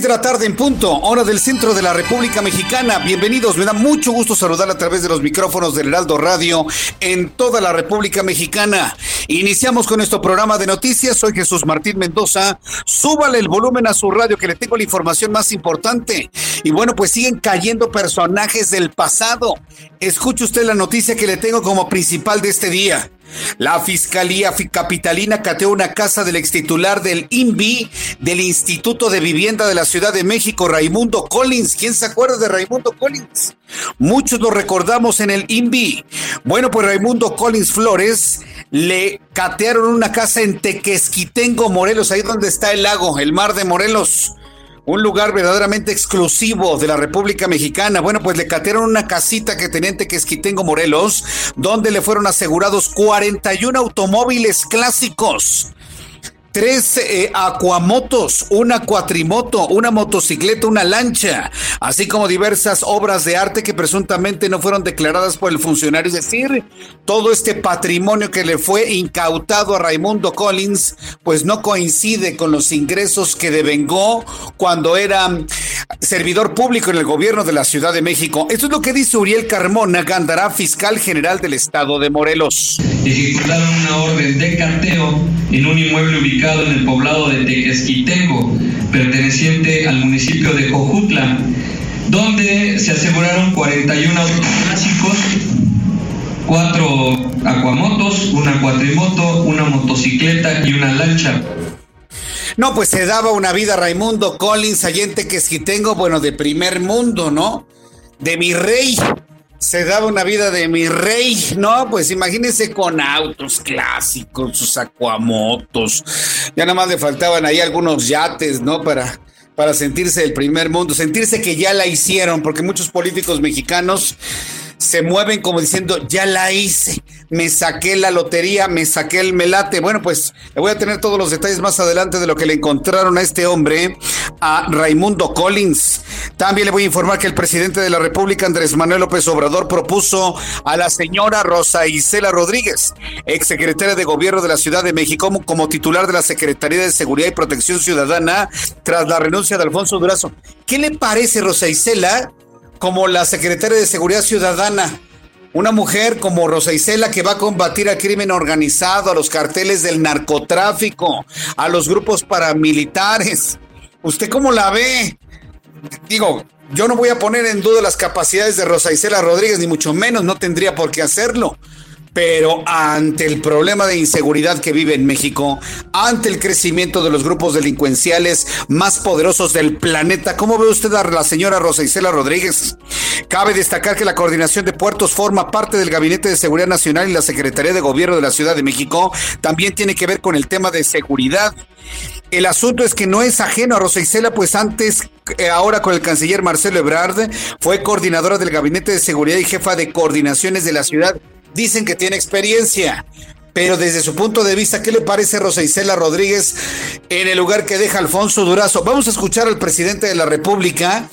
Las seis de la tarde en punto, hora del centro de la República Mexicana. Bienvenidos, me da mucho gusto saludar a través de los micrófonos del Heraldo Radio en toda la República Mexicana. Iniciamos con nuestro programa de noticias. Soy Jesús Martín Mendoza. Súbale el volumen a su radio que le tengo la información más importante. Y bueno, pues siguen cayendo personajes del pasado. Escuche usted la noticia que le tengo como principal de este día. La Fiscalía Capitalina cateó una casa del extitular del INVI del Instituto de Vivienda de la Ciudad de México, Raimundo Collins. ¿Quién se acuerda de Raimundo Collins? Muchos lo recordamos en el INVI. Bueno, pues Raimundo Collins Flores le catearon una casa en Tequesquitengo, Morelos, ahí donde está el lago, el mar de Morelos un lugar verdaderamente exclusivo de la República Mexicana. Bueno, pues le catearon una casita que tenía en Tequesquitengo, Morelos, donde le fueron asegurados 41 automóviles clásicos tres eh, acuamotos, una cuatrimoto, una motocicleta, una lancha, así como diversas obras de arte que presuntamente no fueron declaradas por el funcionario. Es decir, todo este patrimonio que le fue incautado a Raimundo Collins, pues no coincide con los ingresos que devengó cuando era servidor público en el gobierno de la Ciudad de México. Esto es lo que dice Uriel Carmona, Gandará, fiscal general del estado de Morelos. Ejecutaron una orden de carteo en un inmueble ubicado en el poblado de Tequesquitengo, perteneciente al municipio de Jojutla, donde se aseguraron 41 autos clásicos, cuatro acuamotos, una cuatrimoto, una motocicleta y una lancha. No, pues se daba una vida Raimundo Collins allá en Tequesquitengo, bueno, de primer mundo, ¿no? De mi rey se daba una vida de mi rey, ¿no? Pues imagínense con autos clásicos, sus acuamotos. Ya nada más le faltaban ahí algunos yates, ¿no? Para, para sentirse el primer mundo, sentirse que ya la hicieron, porque muchos políticos mexicanos se mueven como diciendo, ya la hice, me saqué la lotería, me saqué el melate. Bueno, pues le voy a tener todos los detalles más adelante de lo que le encontraron a este hombre, a Raimundo Collins. También le voy a informar que el presidente de la República, Andrés Manuel López Obrador, propuso a la señora Rosa Isela Rodríguez, exsecretaria de Gobierno de la Ciudad de México, como, titular de la Secretaría de Seguridad y Protección Ciudadana, tras la renuncia de Alfonso Durazo. ¿Qué le parece, Rosa Isela? Como la secretaria de Seguridad Ciudadana, una mujer como Rosa Isela que va a combatir al crimen organizado, a los carteles del narcotráfico, a los grupos paramilitares. ¿Usted cómo la ve? Digo, yo no voy a poner en duda las capacidades de Rosa Isela Rodríguez, ni mucho menos, no tendría por qué hacerlo. Pero ante el problema de inseguridad que vive en México, ante el crecimiento de los grupos delincuenciales más poderosos del planeta, ¿cómo ve usted a la señora Rosa Isela Rodríguez? Cabe destacar que la coordinación de puertos forma parte del Gabinete de Seguridad Nacional y la Secretaría de Gobierno de la Ciudad de México. También tiene que ver con el tema de seguridad. El asunto es que no es ajeno a Rosa Isela, pues antes, eh, ahora con el canciller Marcelo Ebrard, fue coordinadora del Gabinete de Seguridad y jefa de coordinaciones de la ciudad dicen que tiene experiencia. Pero desde su punto de vista, ¿qué le parece Rosa Isela Rodríguez en el lugar que deja Alfonso Durazo? Vamos a escuchar al presidente de la República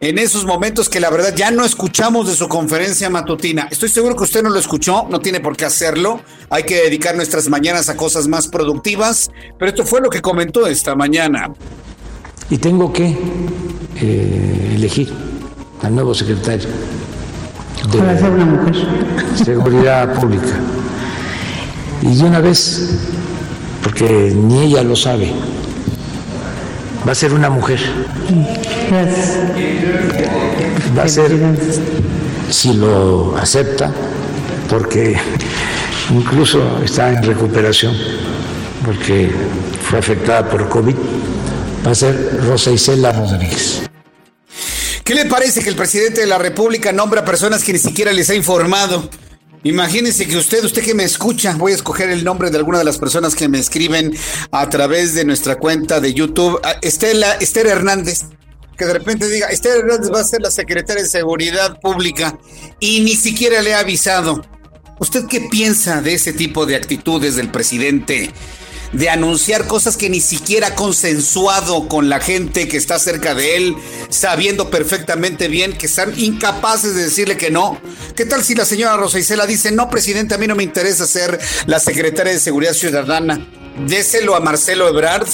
en esos momentos que la verdad ya no escuchamos de su conferencia matutina. Estoy seguro que usted no lo escuchó, no tiene por qué hacerlo. Hay que dedicar nuestras mañanas a cosas más productivas. Pero esto fue lo que comentó esta mañana. y tengo que eh, elegir al nuevo secretario de Seguridad Pública. Y de una vez, porque ni ella lo sabe, va a ser una mujer. Va a ser, si lo acepta, porque incluso está en recuperación, porque fue afectada por COVID, va a ser Rosa Isela Rodríguez. ¿Qué le parece que el presidente de la República nombra personas que ni siquiera les ha informado? Imagínense que usted, usted que me escucha, voy a escoger el nombre de alguna de las personas que me escriben a través de nuestra cuenta de YouTube. Ah, Estela, Esther Hernández, que de repente diga, Esther Hernández va a ser la secretaria de Seguridad Pública y ni siquiera le ha avisado. ¿Usted qué piensa de ese tipo de actitudes del presidente? De anunciar cosas que ni siquiera ha consensuado con la gente que está cerca de él, sabiendo perfectamente bien que están incapaces de decirle que no. ¿Qué tal si la señora Rosa Isela dice, no, presidente, a mí no me interesa ser la secretaria de Seguridad Ciudadana? Déselo a Marcelo Ebrard.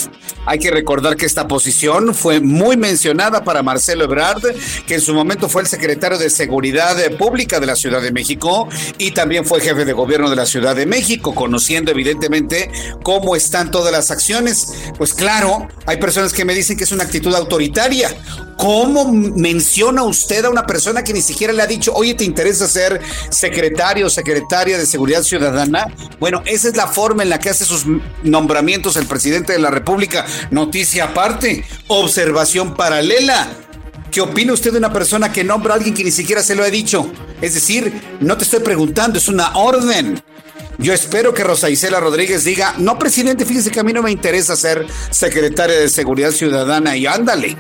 Hay que recordar que esta posición fue muy mencionada para Marcelo Ebrard, que en su momento fue el secretario de Seguridad Pública de la Ciudad de México y también fue jefe de gobierno de la Ciudad de México, conociendo evidentemente cómo están todas las acciones. Pues claro, hay personas que me dicen que es una actitud autoritaria. ¿Cómo menciona usted a una persona que ni siquiera le ha dicho, oye, ¿te interesa ser secretario o secretaria de Seguridad Ciudadana? Bueno, esa es la forma en la que hace sus nombramientos el presidente de la República. Noticia aparte, observación paralela. ¿Qué opina usted de una persona que nombra a alguien que ni siquiera se lo ha dicho? Es decir, no te estoy preguntando, es una orden. Yo espero que Rosa Isela Rodríguez diga, no, presidente, fíjese que a mí no me interesa ser secretaria de Seguridad Ciudadana y ándale.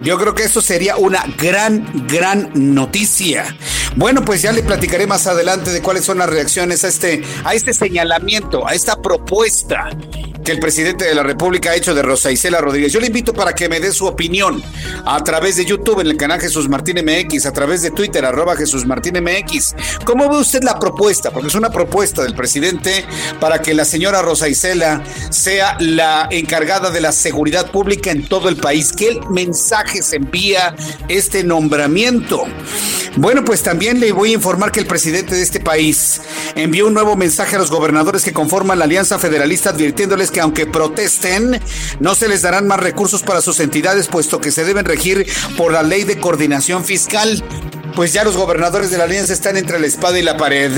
Yo creo que eso sería una gran, gran noticia. Bueno, pues ya le platicaré más adelante de cuáles son las reacciones a este, a este señalamiento, a esta propuesta que el presidente de la República ha hecho de Rosa Isela Rodríguez. Yo le invito para que me dé su opinión a través de YouTube en el canal Jesús Martín MX, a través de Twitter, arroba Jesús Martín MX. ¿Cómo ve usted la propuesta? Porque es una propuesta del presidente para que la señora Rosa Isela sea la encargada de la seguridad pública en todo el país. ¿Qué mensaje se envía este nombramiento? Bueno, pues también le voy a informar que el presidente de este país envió un nuevo mensaje a los gobernadores que conforman la Alianza Federalista advirtiéndoles que aunque protesten, no se les darán más recursos para sus entidades, puesto que se deben regir por la ley de coordinación fiscal pues ya los gobernadores de la alianza están entre la espada y la pared,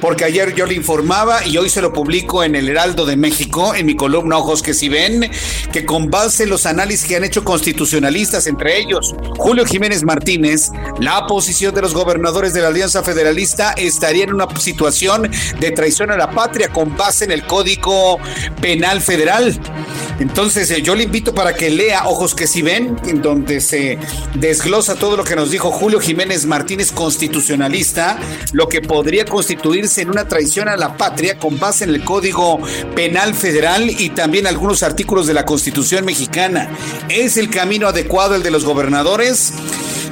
porque ayer yo le informaba y hoy se lo publico en el Heraldo de México, en mi columna Ojos que si ven, que con base en los análisis que han hecho constitucionalistas, entre ellos Julio Jiménez Martínez, la posición de los gobernadores de la Alianza Federalista estaría en una situación de traición a la patria con base en el Código Penal Federal. Entonces eh, yo le invito para que lea Ojos que si ven, en donde se desglosa todo lo que nos dijo Julio Jiménez Martínez, constitucionalista, lo que podría constituirse en una traición a la patria con base en el Código Penal Federal y también algunos artículos de la Constitución mexicana. ¿Es el camino adecuado el de los gobernadores?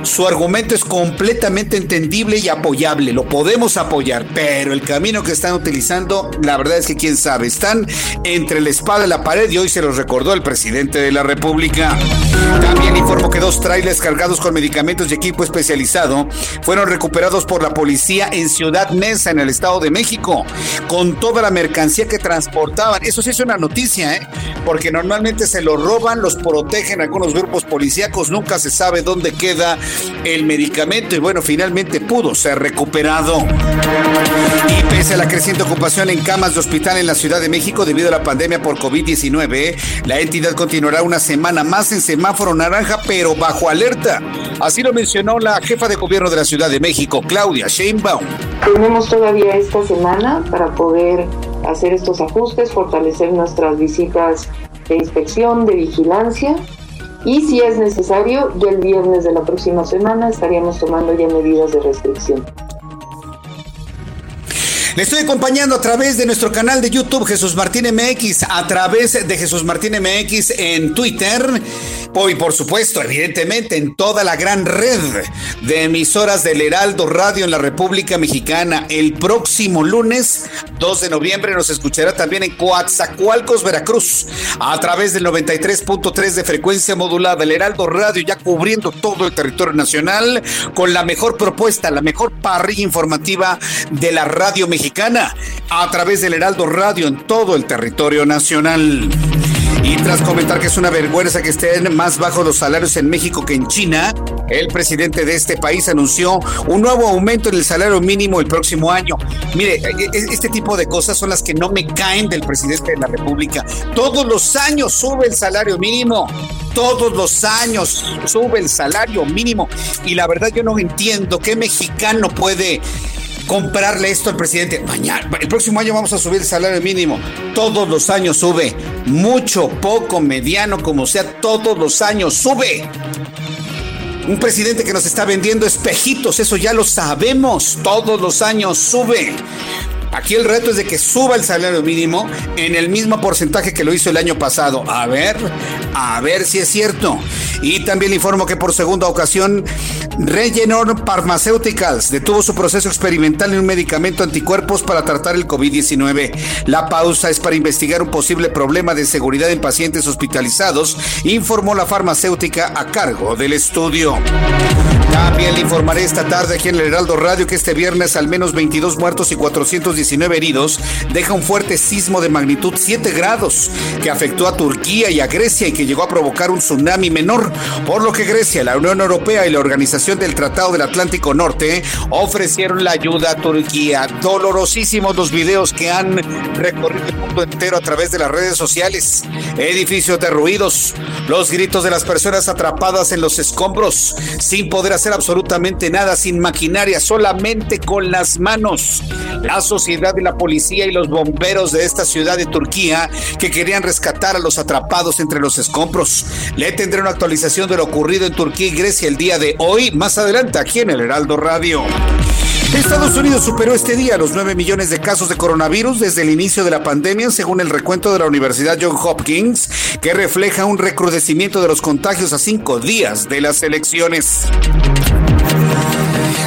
Su argumento es completamente entendible y apoyable, lo podemos apoyar, pero el camino que están utilizando, la verdad es que quién sabe, están entre la espada y la pared y hoy se los recordó el presidente de la República. También informó que dos trailers cargados con medicamentos y equipo especializado fueron recuperados por la policía en Ciudad Mesa, en el Estado de México, con toda la mercancía que transportaban. Eso sí es una noticia, ¿eh? porque normalmente se lo roban, los protegen algunos grupos policíacos, nunca se sabe dónde queda el medicamento y bueno, finalmente pudo ser recuperado. Y pese a la creciente ocupación en camas de hospital en la Ciudad de México debido a la pandemia por COVID-19, la entidad continuará una semana más en semáforo naranja, pero bajo alerta. Así lo mencionó la jefa de gobierno de la Ciudad de México, Claudia Sheinbaum. Tenemos todavía esta semana para poder hacer estos ajustes, fortalecer nuestras visitas de inspección, de vigilancia y si es necesario, ya el viernes de la próxima semana estaríamos tomando ya medidas de restricción. Le estoy acompañando a través de nuestro canal de YouTube Jesús Martín MX, a través de Jesús Martín MX en Twitter Hoy, por supuesto, evidentemente, en toda la gran red de emisoras del Heraldo Radio en la República Mexicana. El próximo lunes, 2 de noviembre, nos escuchará también en Coatzacoalcos, Veracruz, a través del 93.3 de frecuencia modulada. El Heraldo Radio ya cubriendo todo el territorio nacional con la mejor propuesta, la mejor parrilla informativa de la radio mexicana a través del Heraldo Radio en todo el territorio nacional. Y tras comentar que es una vergüenza que estén más bajos los salarios en México que en China, el presidente de este país anunció un nuevo aumento en el salario mínimo el próximo año. Mire, e, e, este tipo de cosas son las que no me caen del presidente de la República. Todos los años sube el salario mínimo. Todos los años sube el salario mínimo. Y la verdad yo no entiendo qué mexicano puede comprarle esto al presidente. Mañana, el próximo año vamos a subir el salario mínimo. Todos los años sube. Mucho, poco, mediano, como sea, todos los años sube. Un presidente que nos está vendiendo espejitos, eso ya lo sabemos. Todos los años sube. Aquí el reto es de que suba el salario mínimo en el mismo porcentaje que lo hizo el año pasado. A ver, a ver si es cierto. Y también le informo que por segunda ocasión, Regeneron Pharmaceuticals detuvo su proceso experimental en un medicamento anticuerpos para tratar el COVID-19. La pausa es para investigar un posible problema de seguridad en pacientes hospitalizados, informó la farmacéutica a cargo del estudio. También le informaré esta tarde aquí en el Heraldo Radio que este viernes al menos 22 muertos y 419 heridos deja un fuerte sismo de magnitud 7 grados que afectó a Turquía y a Grecia y que llegó a provocar un tsunami menor, por lo que Grecia, la Unión Europea y la Organización del Tratado del Atlántico Norte ofrecieron la ayuda a Turquía. Dolorosísimos los videos que han recorrido el mundo entero a través de las redes sociales. Edificios derruidos, los gritos de las personas atrapadas en los escombros sin poder hacer absolutamente nada sin maquinaria, solamente con las manos. La sociedad y la policía y los bomberos de esta ciudad de Turquía que querían rescatar a los atrapados entre los escombros. Le tendré una actualización de lo ocurrido en Turquía y Grecia el día de hoy, más adelante aquí en el Heraldo Radio. Estados Unidos superó este día los 9 millones de casos de coronavirus desde el inicio de la pandemia, según el recuento de la Universidad John Hopkins, que refleja un recrudecimiento de los contagios a cinco días de las elecciones.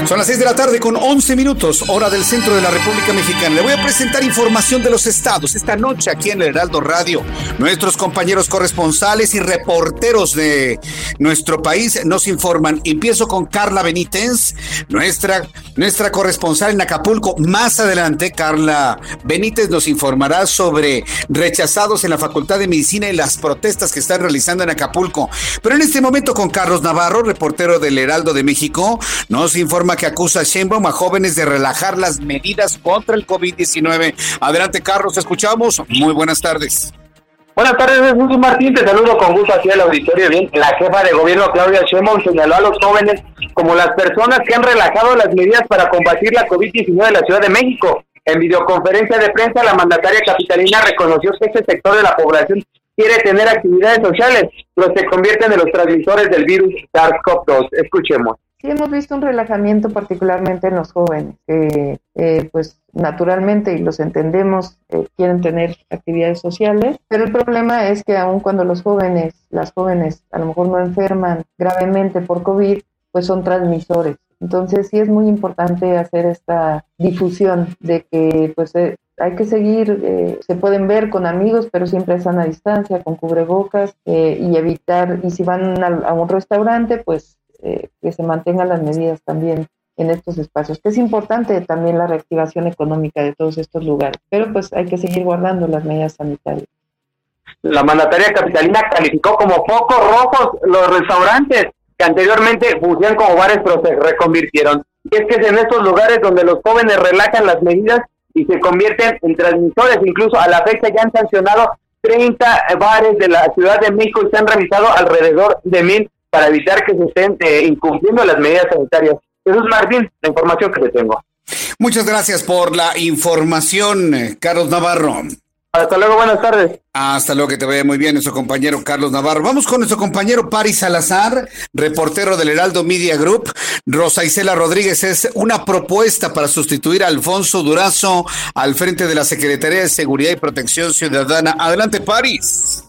Son las 6 de la tarde con 11 minutos, hora del centro de la República Mexicana. Le voy a presentar información de los estados esta noche aquí en el Heraldo Radio. Nuestros compañeros corresponsales y reporteros de nuestro país nos informan. Empiezo con Carla Benítez, nuestra, nuestra corresponsal en Acapulco. Más adelante, Carla Benítez nos informará sobre rechazados en la Facultad de Medicina y las protestas que están realizando en Acapulco. Pero en este momento con Carlos Navarro, reportero del Heraldo de México, nos informa que acusa a Sheinbaum a jóvenes de relajar las medidas contra el COVID-19. Adelante, Carlos, escuchamos. Muy buenas tardes. Buenas tardes, Jesús Martín. Te saludo con gusto aquí el auditorio. Bien, la jefa de gobierno, Claudia Sheinbaum, señaló a los jóvenes como las personas que han relajado las medidas para combatir la COVID-19 en la Ciudad de México. En videoconferencia de prensa, la mandataria capitalina reconoció que este sector de la población quiere tener actividades sociales, pero se convierten en los transmisores del virus SARS-CoV-2. Escuchemos. Sí, hemos visto un relajamiento particularmente en los jóvenes, que eh, pues naturalmente, y los entendemos, eh, quieren tener actividades sociales, pero el problema es que aun cuando los jóvenes, las jóvenes a lo mejor no enferman gravemente por COVID, pues son transmisores. Entonces sí es muy importante hacer esta difusión de que pues eh, hay que seguir, se pueden ver con amigos, pero siempre están a distancia, con cubrebocas y evitar, y si van a un restaurante, pues eh, que se mantengan las medidas también en estos espacios, que es importante también la reactivación económica de todos estos lugares, pero pues hay que seguir guardando las medidas sanitarias. La mandataria capitalina calificó como focos rojos los restaurantes que anteriormente funcionaban como bares, pero se reconvirtieron. Y es que es en estos lugares donde los jóvenes relajan las medidas y se convierten en transmisores. Incluso a la fecha ya han sancionado 30 bares de la Ciudad de México y se han revisado alrededor de mil para evitar que se estén eh, incumpliendo las medidas sanitarias. Eso es Martín, la información que te tengo. Muchas gracias por la información, eh, Carlos Navarro. Hasta luego, buenas tardes. Hasta luego, que te vaya muy bien, nuestro compañero Carlos Navarro. Vamos con nuestro compañero Paris Salazar, reportero del Heraldo Media Group. Rosa Isela Rodríguez es una propuesta para sustituir a Alfonso Durazo al frente de la Secretaría de Seguridad y Protección Ciudadana. Adelante, Paris.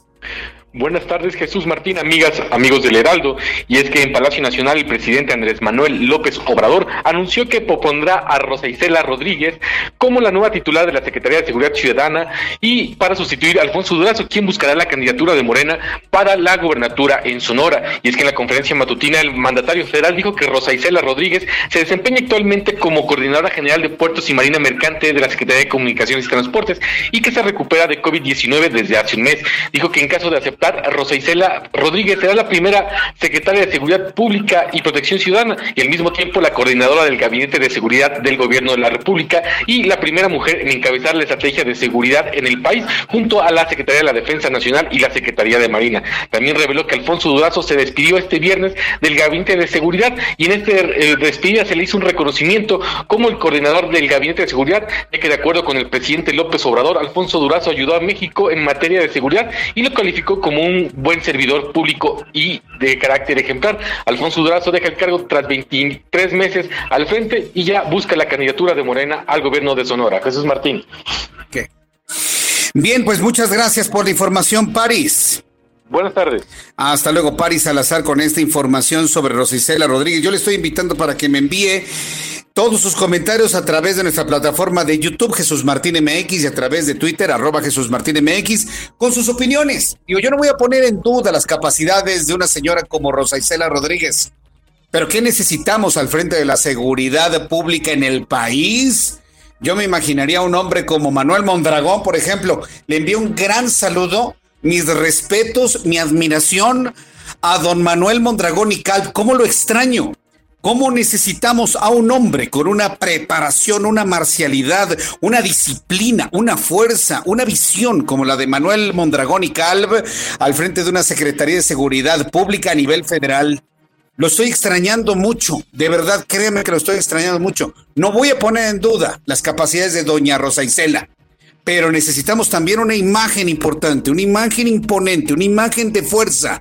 Buenas tardes, Jesús Martín, amigas, amigos del Heraldo. Y es que en Palacio Nacional el presidente Andrés Manuel López Obrador anunció que propondrá a Rosa Isela Rodríguez como la nueva titular de la Secretaría de Seguridad Ciudadana y para sustituir a Alfonso Durazo, quien buscará la candidatura de Morena para la gobernatura en Sonora. Y es que en la conferencia matutina el mandatario federal dijo que Rosa Isela Rodríguez se desempeña actualmente como coordinadora general de puertos y marina mercante de la Secretaría de Comunicaciones y Transportes y que se recupera de COVID-19 desde hace un mes. Dijo que en caso de aceptar Rosa Isela Rodríguez será la primera secretaria de Seguridad Pública y Protección Ciudadana y al mismo tiempo la coordinadora del Gabinete de Seguridad del Gobierno de la República y la primera mujer en encabezar la estrategia de seguridad en el país junto a la Secretaría de la Defensa Nacional y la Secretaría de Marina. También reveló que Alfonso Durazo se despidió este viernes del Gabinete de Seguridad y en este eh, despedida se le hizo un reconocimiento como el coordinador del Gabinete de Seguridad, ya que de acuerdo con el presidente López Obrador, Alfonso Durazo ayudó a México en materia de seguridad y lo calificó como un buen servidor público y de carácter ejemplar. Alfonso Durazo deja el cargo tras 23 meses al frente y ya busca la candidatura de Morena al gobierno de Sonora. Jesús Martín. Bien, pues muchas gracias por la información, París. Buenas tardes. Hasta luego, París Salazar, con esta información sobre Rosicela Rodríguez. Yo le estoy invitando para que me envíe todos sus comentarios a través de nuestra plataforma de YouTube Jesús Martín MX y a través de Twitter arroba Jesús Martín MX con sus opiniones. Digo, yo no voy a poner en duda las capacidades de una señora como Rosa Isela Rodríguez, pero ¿qué necesitamos al frente de la seguridad pública en el país? Yo me imaginaría a un hombre como Manuel Mondragón, por ejemplo. Le envío un gran saludo, mis respetos, mi admiración a don Manuel Mondragón y Calp. ¿Cómo lo extraño? ¿Cómo necesitamos a un hombre con una preparación, una marcialidad, una disciplina, una fuerza, una visión como la de Manuel Mondragón y Calv al frente de una Secretaría de Seguridad Pública a nivel federal? Lo estoy extrañando mucho, de verdad, créeme que lo estoy extrañando mucho. No voy a poner en duda las capacidades de doña Rosa Isela, pero necesitamos también una imagen importante, una imagen imponente, una imagen de fuerza,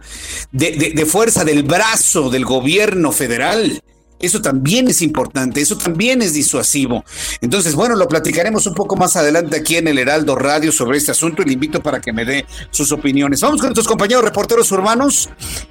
de, de fuerza del brazo del gobierno federal eso también es importante, eso también es disuasivo. Entonces, bueno, lo platicaremos un poco más adelante aquí en el Heraldo Radio sobre este asunto y le invito para que me dé sus opiniones. Vamos con nuestros compañeros reporteros urbanos,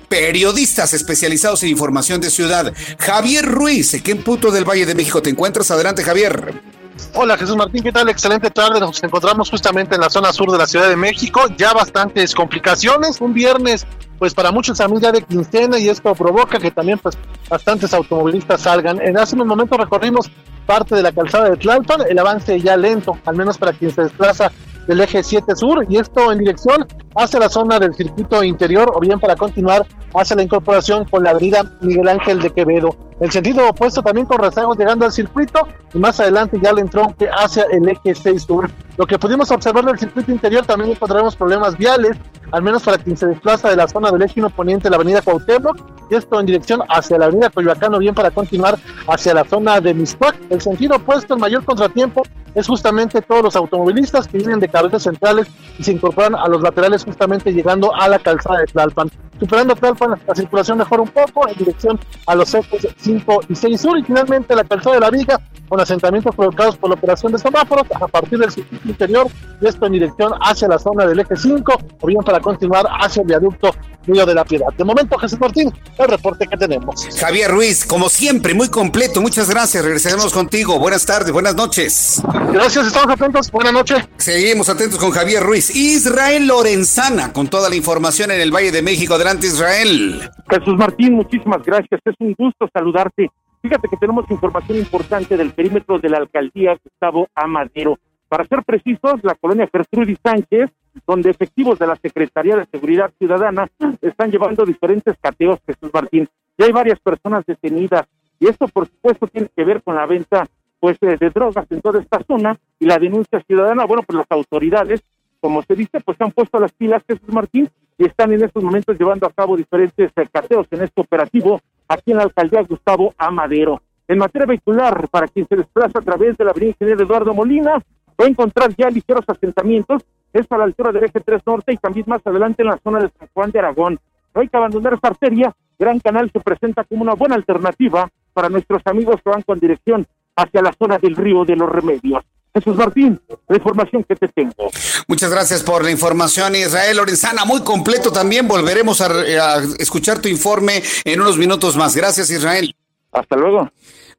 periodistas especializados en información de ciudad. Javier Ruiz, ¿en qué punto del Valle de México te encuentras? Adelante, Javier. Hola Jesús Martín, ¿qué tal? Excelente tarde. Nos encontramos justamente en la zona sur de la Ciudad de México. Ya bastantes complicaciones. Un viernes pues para muchos a de quincena y esto provoca que también pues bastantes automovilistas salgan. En hace un momento recorrimos parte de la calzada de Tlalpan, el avance ya lento, al menos para quien se desplaza del eje 7 sur y esto en dirección hacia la zona del circuito interior o bien para continuar hacia la incorporación con la avenida Miguel Ángel de Quevedo. El sentido opuesto también con rezagos llegando al circuito y más adelante ya el entronque hacia el eje 6 sur. Lo que pudimos observar del circuito interior también encontraremos problemas viales, al menos para quien se desplaza de la zona del eje poniente de la avenida Cuauhtémoc y esto en dirección hacia la avenida Coyoacán o bien para continuar hacia la zona de Miscuac. El sentido opuesto, el mayor contratiempo es justamente todos los automovilistas que vienen de cabezas centrales y se incorporan a los laterales justamente llegando a la calzada de Tlalpan. Superando Tlalpan, la circulación mejora un poco en dirección a los ejes 5 y 6 sur y finalmente la calzada de la Viga con asentamientos provocados por la operación de semáforos a partir del circuito interior y esto en dirección hacia la zona del eje 5 o bien para continuar hacia el viaducto Río de la Piedad. De momento, Jesús Martín, el reporte que tenemos. Javier Ruiz, como siempre, muy completo. Muchas gracias. Regresaremos contigo. Buenas tardes, buenas noches. Gracias, estamos atentos. Buenas noches. Seguimos atentos con Javier Ruiz. Israel Lorenzana, con toda la información en el Valle de México. Adelante, Israel. Jesús Martín, muchísimas gracias. Es un gusto saludarte. Fíjate que tenemos información importante del perímetro de la alcaldía Gustavo Amadero. Para ser precisos, la colonia Gertrudis Sánchez, donde efectivos de la Secretaría de Seguridad Ciudadana están llevando diferentes cateos, Jesús Martín. Ya hay varias personas detenidas y esto, por supuesto, tiene que ver con la venta pues de, drogas en toda esta zona y la denuncia ciudadana. Bueno, pues las autoridades, como se dice, pues han puesto las pilas, Jesús Martín, y están en estos momentos llevando a cabo diferentes eh, cateos en este operativo aquí en la alcaldía Gustavo Amadero. En materia vehicular, para quien se desplaza a través de la avenida Ingeniero Eduardo Molina, va a encontrar ya ligeros asentamientos, es a la altura del eje 3 norte y también más adelante en la zona de San Juan de Aragón. No hay que abandonar esta arteria, Gran Canal se presenta como una buena alternativa para nuestros amigos que van con dirección hacia la zona del río de los Remedios. Jesús Martín, la información que te tengo. Muchas gracias por la información, Israel Lorenzana. Muy completo también. Volveremos a, a escuchar tu informe en unos minutos más. Gracias, Israel. Hasta luego.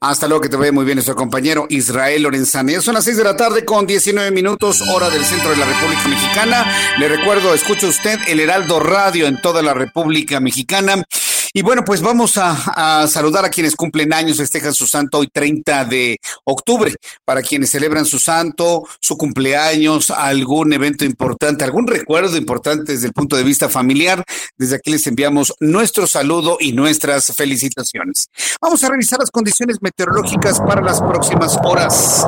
Hasta luego, que te vaya muy bien nuestro compañero Israel Lorenzana. Son las seis de la tarde con 19 minutos, hora del centro de la República Mexicana. Le recuerdo, escucha usted el Heraldo Radio en toda la República Mexicana. Y bueno, pues vamos a, saludar a quienes cumplen años, festejan su santo hoy 30 de octubre. Para quienes celebran su santo, su cumpleaños, algún evento importante, algún recuerdo importante desde el punto de vista familiar, desde aquí les enviamos nuestro saludo y nuestras felicitaciones. Vamos a revisar las condiciones meteorológicas para las próximas horas.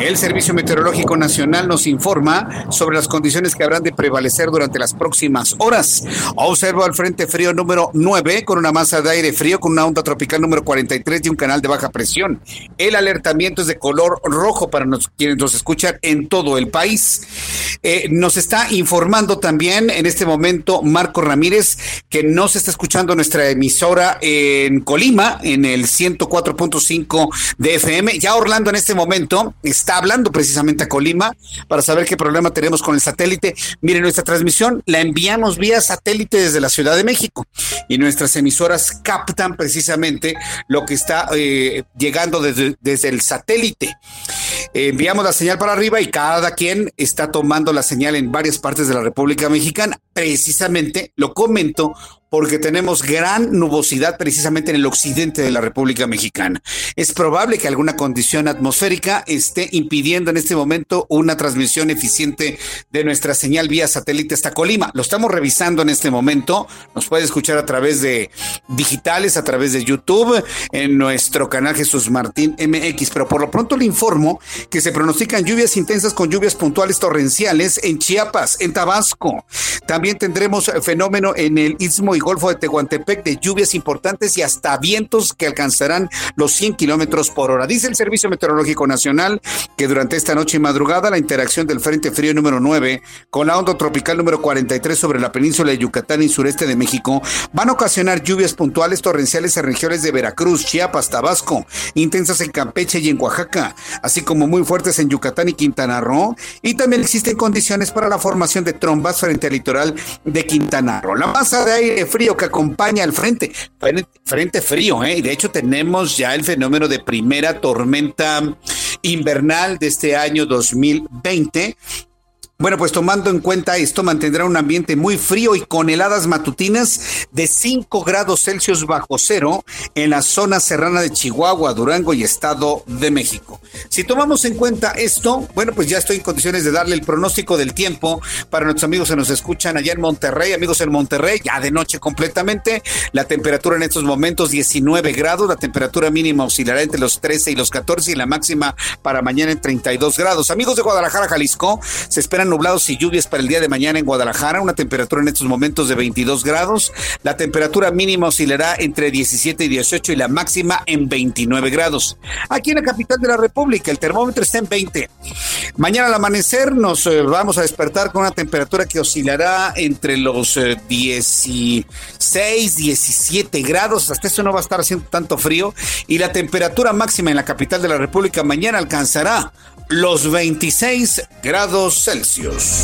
El Servicio Meteorológico Nacional nos informa sobre las condiciones que habrán de prevalecer durante las próximas horas. Observo al Frente Frío número 9 con una masa de aire frío con una onda tropical número 43 y un canal de baja presión. El alertamiento es de color rojo para quienes nos escuchan en todo el país. Eh, nos está informando también en este momento Marco Ramírez que no se está escuchando nuestra emisora en Colima en el 104.5 de FM. Ya Orlando en este momento está hablando precisamente a Colima para saber qué problema tenemos con el satélite. Miren, nuestra transmisión la enviamos vía satélite desde la Ciudad de México y nuestras emisoras captan precisamente lo que está eh, llegando desde, desde, el satélite. enviamos la señal para arriba y cada quien está tomando la señal en varias partes de la República Mexicana. Precisamente lo comento porque tenemos gran nubosidad precisamente en el occidente de la República Mexicana. Es probable que alguna condición atmosférica esté impidiendo en este momento una transmisión eficiente de nuestra señal vía satélite hasta Colima. Lo estamos revisando en este momento. Nos puede escuchar a través de digitales, a través de YouTube, en nuestro canal Jesús Martín MX. Pero por lo pronto le informo que se pronostican lluvias intensas con lluvias puntuales torrenciales en Chiapas, en Tabasco. También tendremos fenómeno en el Istmo Golfo de Tehuantepec de lluvias importantes y hasta vientos que alcanzarán los 100 kilómetros por hora. Dice el Servicio Meteorológico Nacional que durante esta noche y madrugada la interacción del Frente Frío número 9 con la onda tropical número 43 sobre la península de Yucatán y sureste de México van a ocasionar lluvias puntuales torrenciales en regiones de Veracruz, Chiapas, Tabasco, intensas en Campeche y en Oaxaca, así como muy fuertes en Yucatán y Quintana Roo. Y también existen condiciones para la formación de trombas frente al litoral de Quintana Roo. La masa de aire frío que acompaña al frente. Frente frío, ¿eh? Y de hecho tenemos ya el fenómeno de primera tormenta invernal de este año 2020 bueno, pues tomando en cuenta esto, mantendrá un ambiente muy frío y con heladas matutinas de 5 grados Celsius bajo cero en la zona serrana de Chihuahua, Durango y Estado de México. Si tomamos en cuenta esto, bueno, pues ya estoy en condiciones de darle el pronóstico del tiempo para nuestros amigos que nos escuchan allá en Monterrey, amigos en Monterrey, ya de noche completamente. La temperatura en estos momentos 19 grados, la temperatura mínima oscilará entre los 13 y los 14 y la máxima para mañana en 32 grados. Amigos de Guadalajara, Jalisco, se esperan nublados y lluvias para el día de mañana en Guadalajara, una temperatura en estos momentos de 22 grados. La temperatura mínima oscilará entre 17 y 18 y la máxima en 29 grados. Aquí en la capital de la República, el termómetro está en 20. Mañana al amanecer nos eh, vamos a despertar con una temperatura que oscilará entre los 16, eh, 17 grados. Hasta eso no va a estar haciendo tanto frío. Y la temperatura máxima en la capital de la República mañana alcanzará los 26 grados Celsius.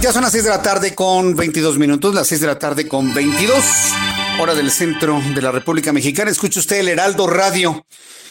Ya son las 6 de la tarde con 22 minutos, las 6 de la tarde con 22, hora del centro de la República Mexicana. Escuche usted el Heraldo Radio.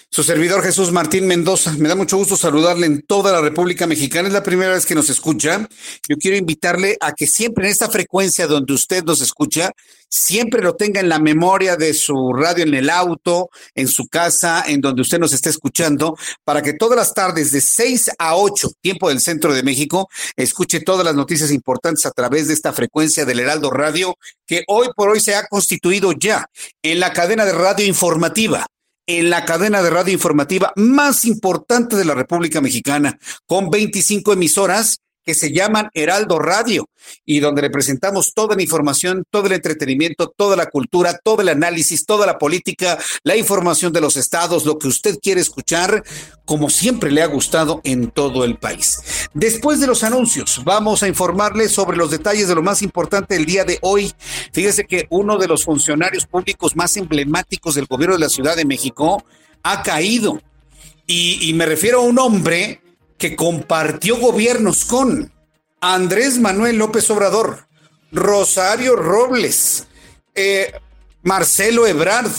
Su servidor Jesús Martín Mendoza. Me da mucho gusto saludarle en toda la República Mexicana. Es la primera vez que nos escucha. Yo quiero invitarle a que siempre en esta frecuencia donde usted nos escucha, siempre lo tenga en la memoria de su radio en el auto, en su casa, en donde usted nos esté escuchando, para que todas las tardes de 6 a 8, tiempo del centro de México, escuche todas las noticias importantes a través de esta frecuencia del Heraldo Radio, que hoy por hoy se ha constituido ya en la cadena de radio informativa en la cadena de radio informativa más importante de la República Mexicana, con 25 emisoras que se llaman Heraldo Radio y donde le presentamos toda la información, todo el entretenimiento, toda la cultura, todo el análisis, toda la política, la información de los estados, lo que usted quiere escuchar, como siempre le ha gustado en todo el país. Después de los anuncios, vamos a informarle sobre los detalles de lo más importante del día de hoy. Fíjese que uno de los funcionarios públicos más emblemáticos del gobierno de la Ciudad de México ha caído. Y, y me refiero a un hombre que compartió gobiernos con Andrés Manuel López Obrador, Rosario Robles, eh, Marcelo Ebrard,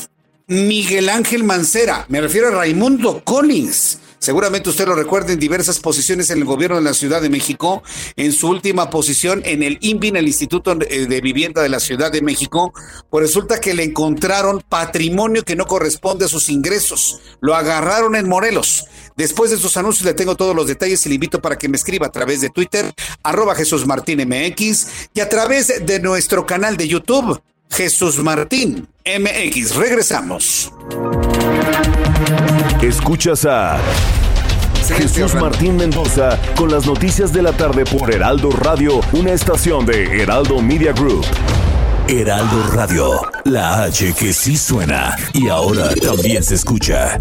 Miguel Ángel Mancera, me refiero a Raimundo Collins, Seguramente usted lo recuerda en diversas posiciones en el gobierno de la Ciudad de México. En su última posición en el INVIN, el Instituto de Vivienda de la Ciudad de México, pues resulta que le encontraron patrimonio que no corresponde a sus ingresos. Lo agarraron en Morelos. Después de sus anuncios le tengo todos los detalles y le invito para que me escriba a través de Twitter, arroba Jesús Martín MX y a través de nuestro canal de YouTube, Jesús Martín MX. Regresamos. Escuchas a Jesús Martín Mendoza con las noticias de la tarde por Heraldo Radio, una estación de Heraldo Media Group. Heraldo Radio, la H que sí suena y ahora también se escucha.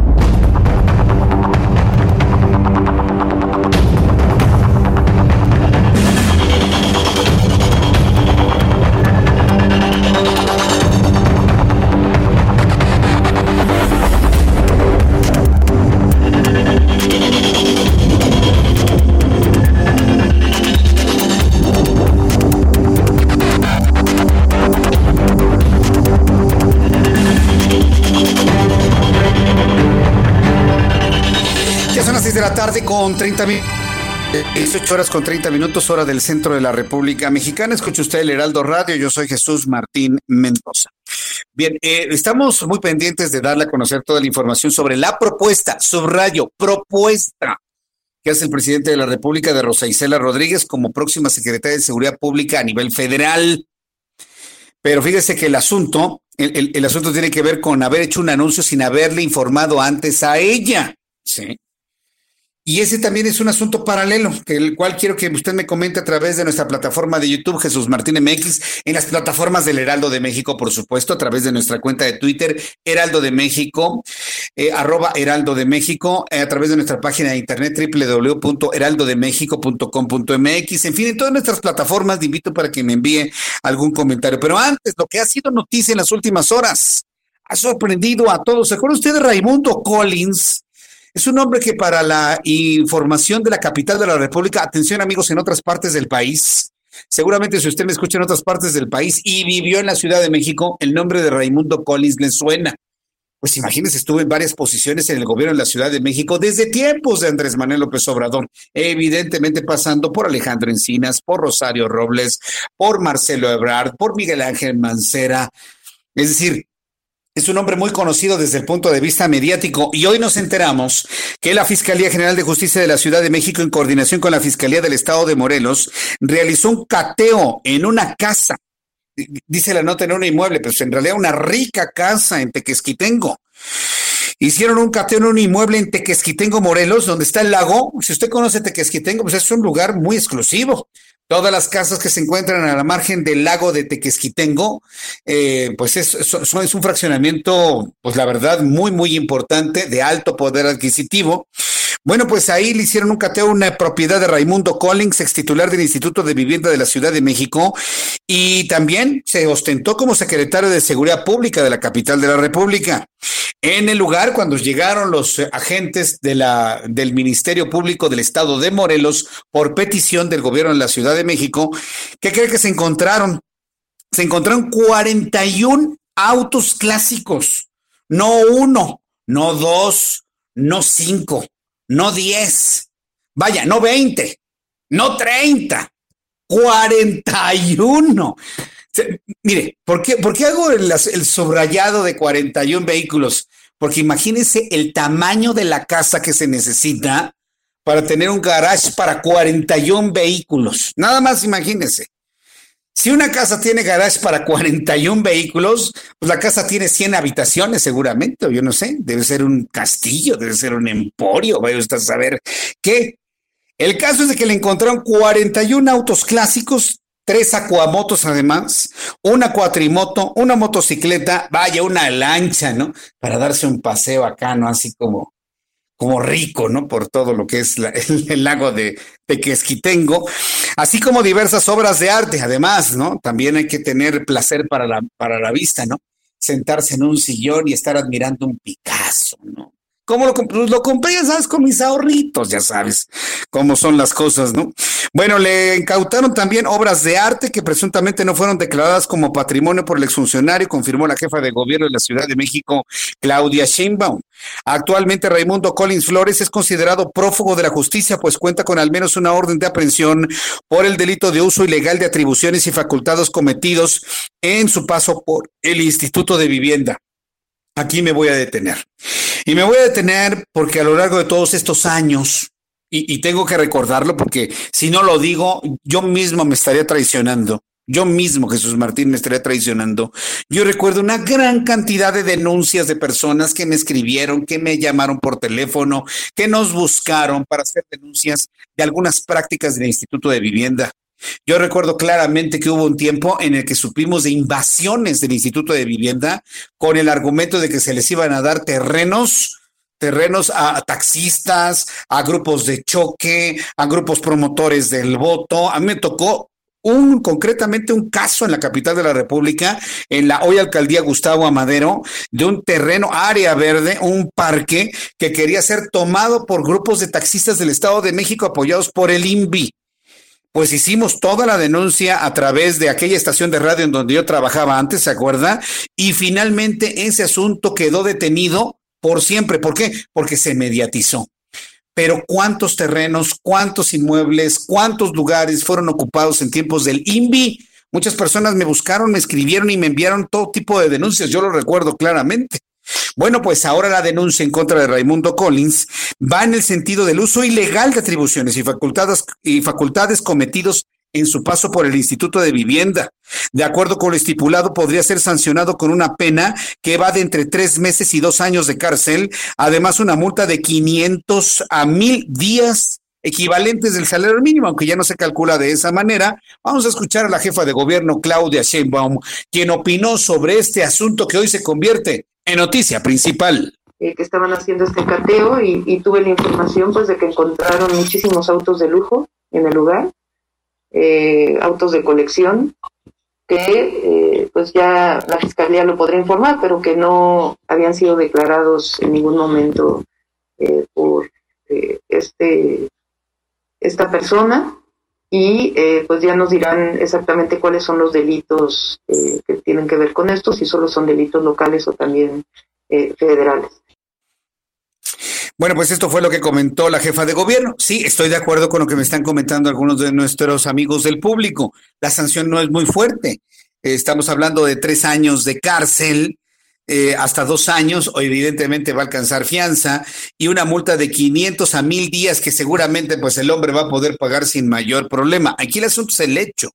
30 minutos. 18 horas con 30 minutos, hora del centro de la República Mexicana. Escucha usted el Heraldo Radio. Yo soy Jesús Martín Mendoza. Bien, eh, estamos muy pendientes de darle a conocer toda la información sobre la propuesta, subrayo, propuesta que hace el presidente de la República de Rosa Isela Rodríguez como próxima secretaria de Seguridad Pública a nivel federal. Pero fíjese que el asunto, el, el asunto tiene que ver con haber hecho un anuncio sin haberle informado antes a ella. Sí. Y ese también es un asunto paralelo, el cual quiero que usted me comente a través de nuestra plataforma de YouTube, Jesús Martín MX, en las plataformas del Heraldo de México, por supuesto, a través de nuestra cuenta de Twitter, Heraldo de México, eh, arroba Heraldo de México, eh, a través de nuestra página de internet, www.heraldodemexico.com.mx, en fin, en todas nuestras plataformas, te invito para que me envíe algún comentario. Pero antes, lo que ha sido noticia en las últimas horas, ha sorprendido a todos. ¿Se acuerda usted de Raimundo Collins? Es un hombre que para la información de la capital de la República, atención amigos en otras partes del país, seguramente si usted me escucha en otras partes del país y vivió en la Ciudad de México, el nombre de Raimundo Collins le suena. Pues imagínese, estuvo en varias posiciones en el gobierno de la Ciudad de México desde tiempos de Andrés Manuel López Obrador, evidentemente pasando por Alejandro Encinas, por Rosario Robles, por Marcelo Ebrard, por Miguel Ángel Mancera. Es decir, es un hombre muy conocido desde el punto de vista mediático y hoy nos enteramos que la Fiscalía General de Justicia de la Ciudad de México, en coordinación con la Fiscalía del Estado de Morelos, realizó un cateo en una casa. Dice la nota en un inmueble, pero en realidad una rica casa en Tequesquitengo. Hicieron un cateo en un inmueble en Tequesquitengo, Morelos, donde está el lago. Si usted conoce Tequesquitengo, pues es un lugar muy exclusivo. Todas las casas que se encuentran a la margen del lago de Tequesquitengo, eh, pues es, es, un fraccionamiento, pues la verdad, muy, muy importante, de alto poder adquisitivo. Bueno, pues ahí le hicieron un cateo a una propiedad de Raimundo Collins, ex titular del Instituto de Vivienda de la Ciudad de México, y también se ostentó como secretario de Seguridad Pública de la capital de la República. En el lugar, cuando llegaron los agentes de la, del Ministerio Público del Estado de Morelos por petición del gobierno de la Ciudad de México, ¿qué cree que se encontraron? Se encontraron 41 autos clásicos, no uno, no dos, no cinco, no 10, vaya, no 20, no 30, 41. Mire, ¿por qué, por qué hago el, subrayado de 41 vehículos? Porque imagínense el tamaño de la casa que se necesita para tener un garage para 41 vehículos. Nada más imagínense. Si una casa tiene garage para 41 vehículos, pues la casa tiene 100 habitaciones seguramente, o yo no sé, debe ser un castillo, debe ser un emporio, vaya usted a saber qué. El caso es de que le encontraron 41 autos clásicos, tres acuamotos además, una cuatrimoto, una motocicleta, vaya, una lancha, ¿no? Para darse un paseo acá, ¿no? Así como como rico, ¿no? Por todo lo que es el, lago de Tequesquitengo, así como diversas obras de arte, además, ¿no? También hay que tener placer para la, para la vista, ¿no? Sentarse en un sillón y estar admirando un Picasso, ¿no? ¿Cómo lo compré? Pues lo compré, ya sabes, con mis ahorritos, ya sabes cómo son las cosas, ¿no? Bueno, le incautaron también obras de arte que presuntamente no fueron declaradas como patrimonio por el exfuncionario, confirmó la jefa de gobierno de la Ciudad de México, Claudia Sheinbaum. Actualmente Raimundo Collins Flores es considerado prófugo de la justicia, pues cuenta con al menos una orden de aprehensión por el delito de uso ilegal de atribuciones y facultades cometidos en su paso por el Instituto de Vivienda. Aquí me voy a detener. Y me voy a detener porque a lo largo de todos estos años, y, tengo que recordarlo porque si no lo digo, yo mismo me estaría traicionando. Yo mismo, Jesús Martín, me estaría traicionando. Yo recuerdo una gran cantidad de denuncias de personas que me escribieron, que me llamaron por teléfono, que nos buscaron para hacer denuncias de algunas prácticas del Instituto de Vivienda. Yo recuerdo claramente que hubo un tiempo en el que supimos de invasiones del Instituto de Vivienda con el argumento de que se les iban a dar terrenos terrenos a taxistas, a grupos de choque, a grupos promotores del voto. A mí me tocó un concretamente un caso en la capital de la República, en la hoy alcaldía Gustavo Amadero, de un terreno, área verde, un parque que quería ser tomado por grupos de taxistas del Estado de México apoyados por el INVI pues hicimos toda la denuncia a través de aquella estación de radio en donde yo trabajaba antes, ¿se acuerda? Y finalmente ese asunto quedó detenido por siempre. ¿Por qué? Porque se mediatizó. Pero ¿cuántos terrenos, cuántos inmuebles, cuántos lugares fueron ocupados en tiempos del INVI? Muchas personas me buscaron, me escribieron y me enviaron todo tipo de denuncias, yo lo recuerdo claramente. Bueno, pues ahora la denuncia en contra de Raimundo Collins va en el sentido del uso ilegal de atribuciones y facultades, y facultades cometidos en su paso por el Instituto de Vivienda. De acuerdo con lo estipulado, podría ser sancionado con una pena que va de entre tres meses y dos años de cárcel, además una multa de 500 a mil días equivalentes del salario mínimo, aunque ya no se calcula de esa manera. Vamos a escuchar a la jefa de gobierno, Claudia Sheinbaum, quien opinó sobre este asunto que hoy se convierte en noticia principal. Eh, que estaban haciendo este cateo y, tuve la información pues de que encontraron muchísimos autos de lujo en el lugar, eh, autos de colección, que eh, pues ya la fiscalía lo podría informar, pero que no habían sido declarados en ningún momento por este esta persona y pues ya nos dirán exactamente cuáles son los delitos que tienen que ver con esto, si solo son delitos locales o también federales. Bueno, pues esto fue lo que comentó la jefa de gobierno. Sí, estoy de acuerdo con lo que me están comentando algunos de nuestros amigos del público. La sanción no es muy fuerte. Estamos hablando de tres años de cárcel, eh, hasta dos años, o evidentemente va a alcanzar fianza, y una multa de 500 a 1000 días que seguramente pues el hombre va a poder pagar sin mayor problema. Aquí el asunto es el hecho.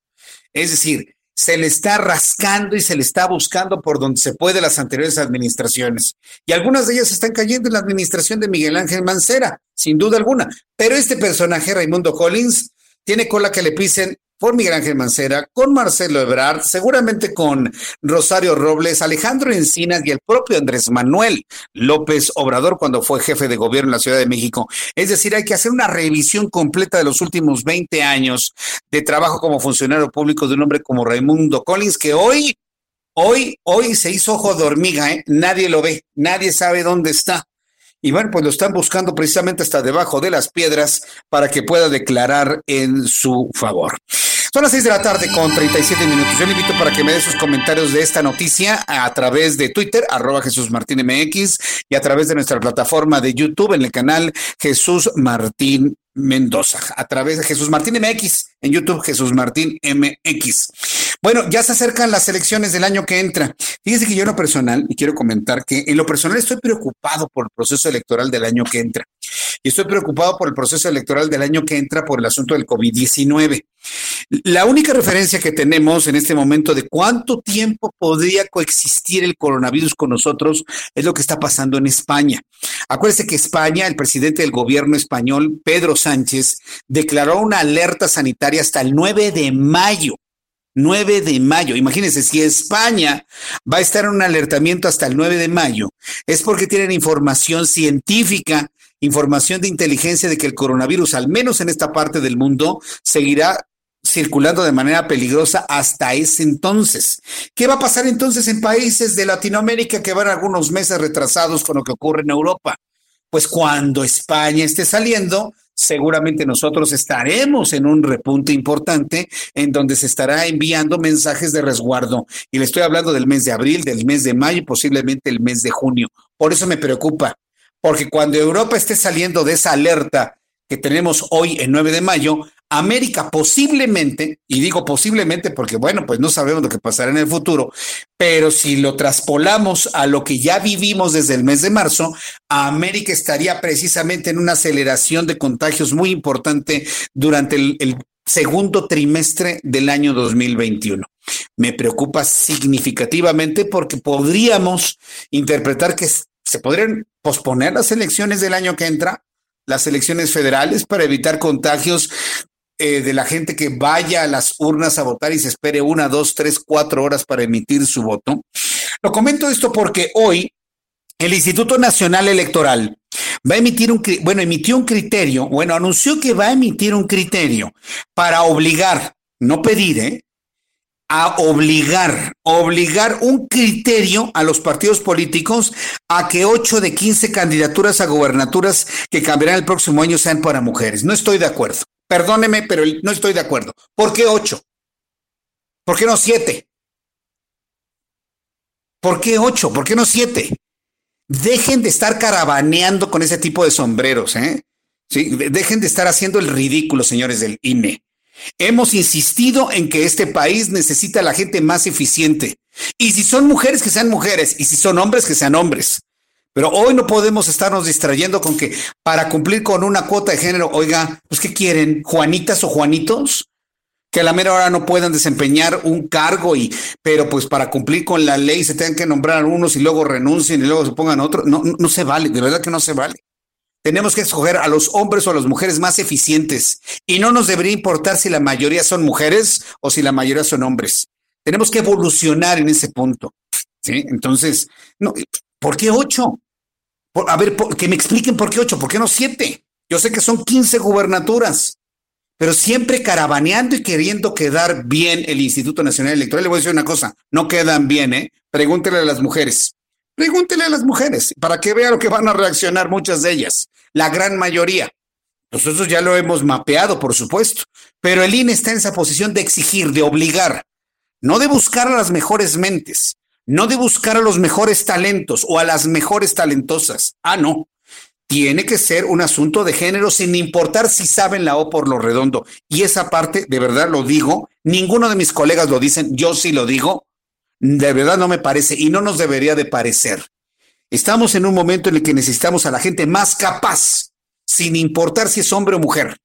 Es decir, se le está rascando y se le está buscando por donde se puede las anteriores administraciones. Y algunas de ellas están cayendo en la administración de Miguel Ángel Mancera, sin duda alguna. Pero este personaje, Raimundo Collins, tiene cola que le pisen por Miguel Ángel Mancera, con Marcelo Ebrard, seguramente con Rosario Robles, Alejandro Encinas y el propio Andrés Manuel López Obrador cuando fue jefe de gobierno en la Ciudad de México. Es decir, hay que hacer una revisión completa de los últimos 20 años de trabajo como funcionario público de un hombre como Raimundo Collins, que hoy, hoy, hoy se hizo ojo de hormiga, ¿eh? nadie lo ve, nadie sabe dónde está. Y bueno, pues lo están buscando precisamente hasta debajo de las piedras para que pueda declarar en su favor. Son las seis de la tarde con 37 minutos. Yo le invito para que me dé sus comentarios de esta noticia a través de Twitter, arroba Jesús Martín MX, y a través de nuestra plataforma de YouTube en el canal Jesús Martín Mendoza, a través de Jesús Martín MX, en YouTube Jesús Martín MX. Bueno, ya se acercan las elecciones del año que entra. Fíjense que yo en lo personal, y quiero comentar que en lo personal estoy preocupado por el proceso electoral del año que entra. Y estoy preocupado por el proceso electoral del año que entra por el asunto del COVID-19. La única referencia que tenemos en este momento de cuánto tiempo podría coexistir el coronavirus con nosotros es lo que está pasando en España. Acuérdense que España, el presidente del gobierno español, Pedro Sánchez, declaró una alerta sanitaria hasta el 9 de mayo. 9 de mayo. Imagínense, si España va a estar en un alertamiento hasta el 9 de mayo, es porque tienen información científica, información de inteligencia de que el coronavirus, al menos en esta parte del mundo, seguirá circulando de manera peligrosa hasta ese entonces. ¿Qué va a pasar entonces en países de Latinoamérica que van algunos meses retrasados con lo que ocurre en Europa? Pues cuando España esté saliendo, seguramente nosotros estaremos en un repunte importante en donde se estará enviando mensajes de resguardo. Y le estoy hablando del mes de abril, del mes de mayo y posiblemente el mes de junio. Por eso me preocupa, porque cuando Europa esté saliendo de esa alerta que tenemos hoy, el 9 de mayo, América posiblemente, y digo posiblemente porque, bueno, pues no sabemos lo que pasará en el futuro, pero si lo traspolamos a lo que ya vivimos desde el mes de marzo, América estaría precisamente en una aceleración de contagios muy importante durante el, el segundo trimestre del año 2021. Me preocupa significativamente porque podríamos interpretar que se podrían posponer las elecciones del año que entra las elecciones federales para evitar contagios eh, de la gente que vaya a las urnas a votar y se espere una, dos, tres, cuatro horas para emitir su voto. Lo comento esto porque hoy el Instituto Nacional Electoral va a emitir un, bueno, emitió un criterio, bueno, anunció que va a emitir un criterio para obligar, no pedir, ¿eh? A obligar, obligar un criterio a los partidos políticos a que 8 de 15 candidaturas a gobernaturas que cambiarán el próximo año sean para mujeres. No estoy de acuerdo. Perdóneme, pero no estoy de acuerdo. ¿Por qué ocho? ¿Por qué no siete? ¿Por qué ocho? ¿Por qué no siete? Dejen de estar caravaneando con ese tipo de sombreros, ¿eh? Sí, dejen de estar haciendo el ridículo, señores del INE. Hemos insistido en que este país necesita a la gente más eficiente. Y si son mujeres, que sean mujeres. Y si son hombres, que sean hombres. Pero hoy no podemos estarnos distrayendo con que para cumplir con una cuota de género, oiga, pues ¿qué quieren? ¿Juanitas o Juanitos? Que a la mera hora no puedan desempeñar un cargo y, pero pues para cumplir con la ley se tengan que nombrar unos y luego renuncien y luego se pongan otros. No, no se vale, de verdad que no se vale. Tenemos que escoger a los hombres o a las mujeres más eficientes y no nos debería importar si la mayoría son mujeres o si la mayoría son hombres. Tenemos que evolucionar en ese punto. Entonces, ¿por qué ocho? a ver, que me expliquen por qué ocho, por qué no siete. Yo sé que son quince gubernaturas, pero siempre caravaneando y queriendo quedar bien el Instituto Nacional Electoral. Le voy a decir una cosa, no quedan bien, ¿eh? Pregúntele a las mujeres. Pregúntele a las mujeres para que vean lo que van a reaccionar muchas de ellas, la gran mayoría. Nosotros ya lo hemos mapeado, por supuesto, pero el INE está en esa posición de exigir, de obligar, no de buscar a las mejores mentes, no de buscar a los mejores talentos o a las mejores talentosas. Ah, no. Tiene que ser un asunto de género sin importar si saben la O por lo redondo. Y esa parte, de verdad lo digo, ninguno de mis colegas lo dicen, yo sí lo digo, de verdad no me parece y no nos debería de parecer. Estamos en un momento en el que necesitamos a la gente más capaz, sin importar si es hombre o mujer,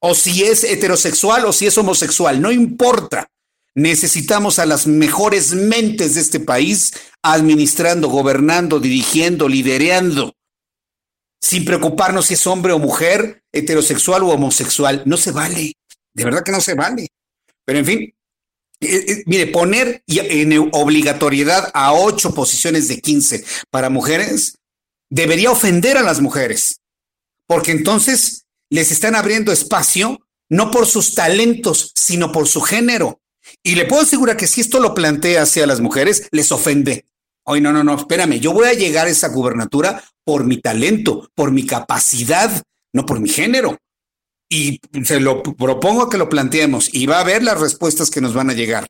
o si es heterosexual o si es homosexual, no importa. Necesitamos a las mejores mentes de este país administrando, gobernando, dirigiendo, liderando, sin preocuparnos si es hombre o mujer, heterosexual o homosexual. No se vale, de verdad que no se vale. Pero en fin, eh, eh, mire, poner en obligatoriedad a ocho posiciones de quince para mujeres debería ofender a las mujeres, porque entonces les están abriendo espacio no por sus talentos, sino por su género. Y le puedo asegurar que si esto lo plantea hacia las mujeres, les ofende. Oye, no, no, no, espérame, yo voy a llegar a esa gubernatura por mi talento, por mi capacidad, no por mi género. Y se lo propongo que lo planteemos y va a ver las respuestas que nos van a llegar.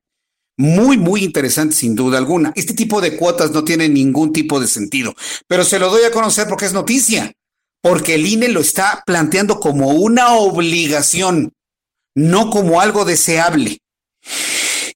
Muy, muy interesante, sin duda alguna. Este tipo de cuotas no tiene ningún tipo de sentido, pero se lo doy a conocer porque es noticia, porque el INE lo está planteando como una obligación, no como algo deseable.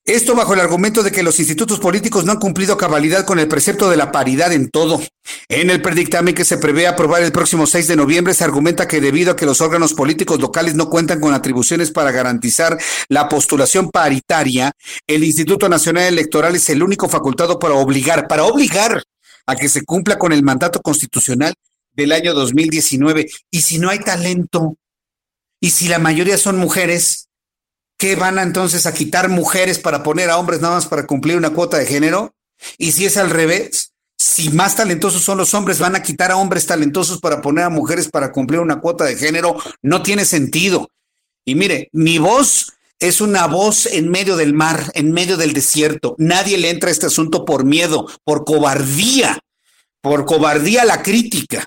Esto bajo el argumento de que los institutos políticos no han cumplido cabalidad con el precepto de la paridad en todo. En el predictamen que se prevé aprobar el próximo 6 de noviembre se argumenta que debido a que los órganos políticos locales no cuentan con atribuciones para garantizar la postulación paritaria, el Instituto Nacional Electoral es el único facultado para obligar, para obligar a que se cumpla con el mandato constitucional del año 2019. Y si no hay talento, y si la mayoría son mujeres, ¿Qué van a entonces a quitar mujeres para poner a hombres nada más para cumplir una cuota de género? Y si es al revés, si más talentosos son los hombres, van a quitar a hombres talentosos para poner a mujeres para cumplir una cuota de género, no tiene sentido. Y mire, mi voz es una voz en medio del mar, en medio del desierto. Nadie le entra a este asunto por miedo, por cobardía, por cobardía a la crítica.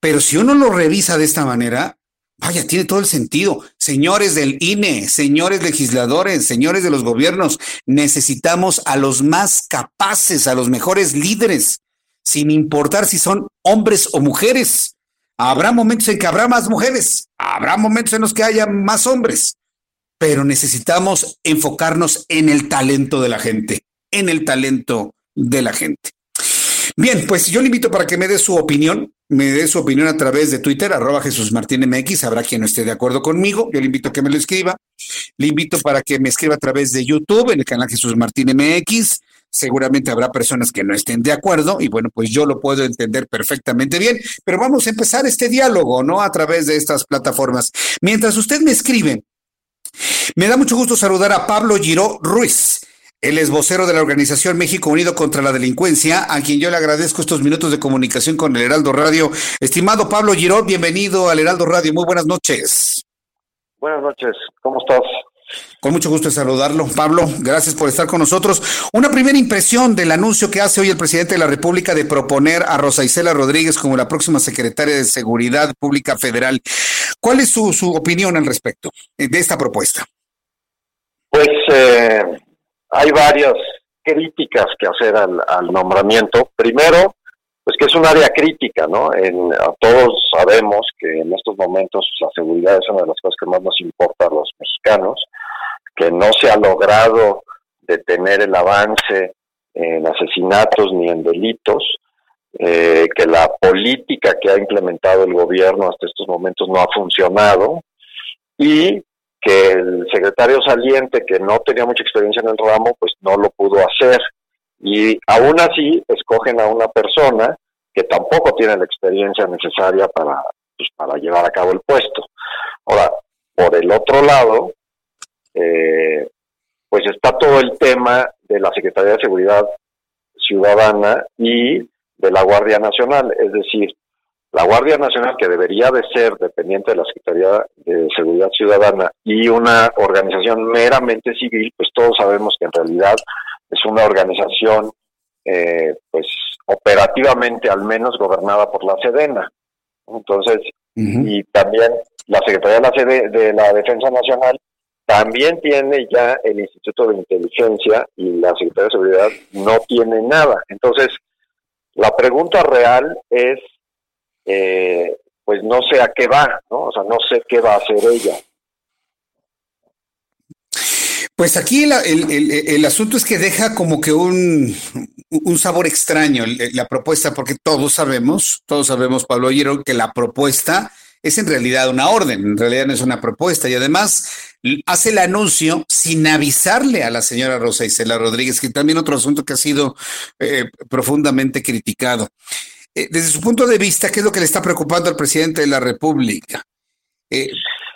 Pero si uno lo revisa de esta manera, Vaya, tiene todo el sentido. Señores del INE, señores legisladores, señores de los gobiernos, necesitamos a los más capaces, a los mejores líderes, sin importar si son hombres o mujeres. Habrá momentos en que habrá más mujeres, habrá momentos en los que haya más hombres, pero necesitamos enfocarnos en el talento de la gente, en el talento de la gente. Bien, pues yo le invito para que me dé su opinión, me dé su opinión a través de Twitter, arroba Jesús Martín MX, habrá quien no esté de acuerdo conmigo, yo le invito a que me lo escriba, le invito para que me escriba a través de YouTube, en el canal Jesús Martín MX, seguramente habrá personas que no estén de acuerdo y bueno, pues yo lo puedo entender perfectamente bien, pero vamos a empezar este diálogo, ¿no? A través de estas plataformas. Mientras usted me escribe, me da mucho gusto saludar a Pablo Giró Ruiz. Él es vocero de la organización México Unido contra la Delincuencia, a quien yo le agradezco estos minutos de comunicación con el Heraldo Radio. Estimado Pablo Girón, bienvenido al Heraldo Radio. Muy buenas noches. Buenas noches, ¿cómo estás? Con mucho gusto de saludarlo. Pablo, gracias por estar con nosotros. Una primera impresión del anuncio que hace hoy el presidente de la República de proponer a Rosa Isela Rodríguez como la próxima secretaria de Seguridad Pública Federal. ¿Cuál es su, su opinión al respecto de esta propuesta? Pues eh, hay varias críticas que hacer al, nombramiento. Primero, pues que es un área crítica, ¿no? Todos sabemos que en estos momentos la seguridad es una de las cosas que más nos importa a los mexicanos, que no se ha logrado detener el avance en asesinatos ni en delitos, eh, que la política que ha implementado el gobierno hasta estos momentos no ha funcionado y que el secretario saliente, que no tenía mucha experiencia en el ramo, pues no lo pudo hacer. Y aún así escogen a una persona que tampoco tiene la experiencia necesaria para, pues, para llevar a cabo el puesto. Ahora, por el otro lado, eh, pues está todo el tema de la Secretaría de Seguridad Ciudadana y de la Guardia Nacional, es decir, la Guardia Nacional, que debería de ser dependiente de la Secretaría de Seguridad Ciudadana y una organización meramente civil, pues todos sabemos que en realidad es una organización, eh, pues operativamente al menos gobernada por la Sedena. Entonces, y también la Secretaría de la, de la Defensa Nacional también tiene ya el Instituto de Inteligencia y la Secretaría de Seguridad no tiene nada. Entonces, la pregunta real es eh, pues no sé a qué va, ¿no? O sea, no sé qué va a hacer ella. Pues aquí el, asunto es que deja como que un, un sabor extraño la propuesta, porque todos sabemos, todos sabemos, Pablo Oyeron, que la propuesta es en realidad una orden, en realidad no es una propuesta, y además hace el anuncio sin avisarle a la señora Rosa Isela Rodríguez, que también otro asunto que ha sido eh, profundamente criticado. Eh, desde su punto de vista, ¿qué es lo que le está preocupando al presidente de la República? Eh,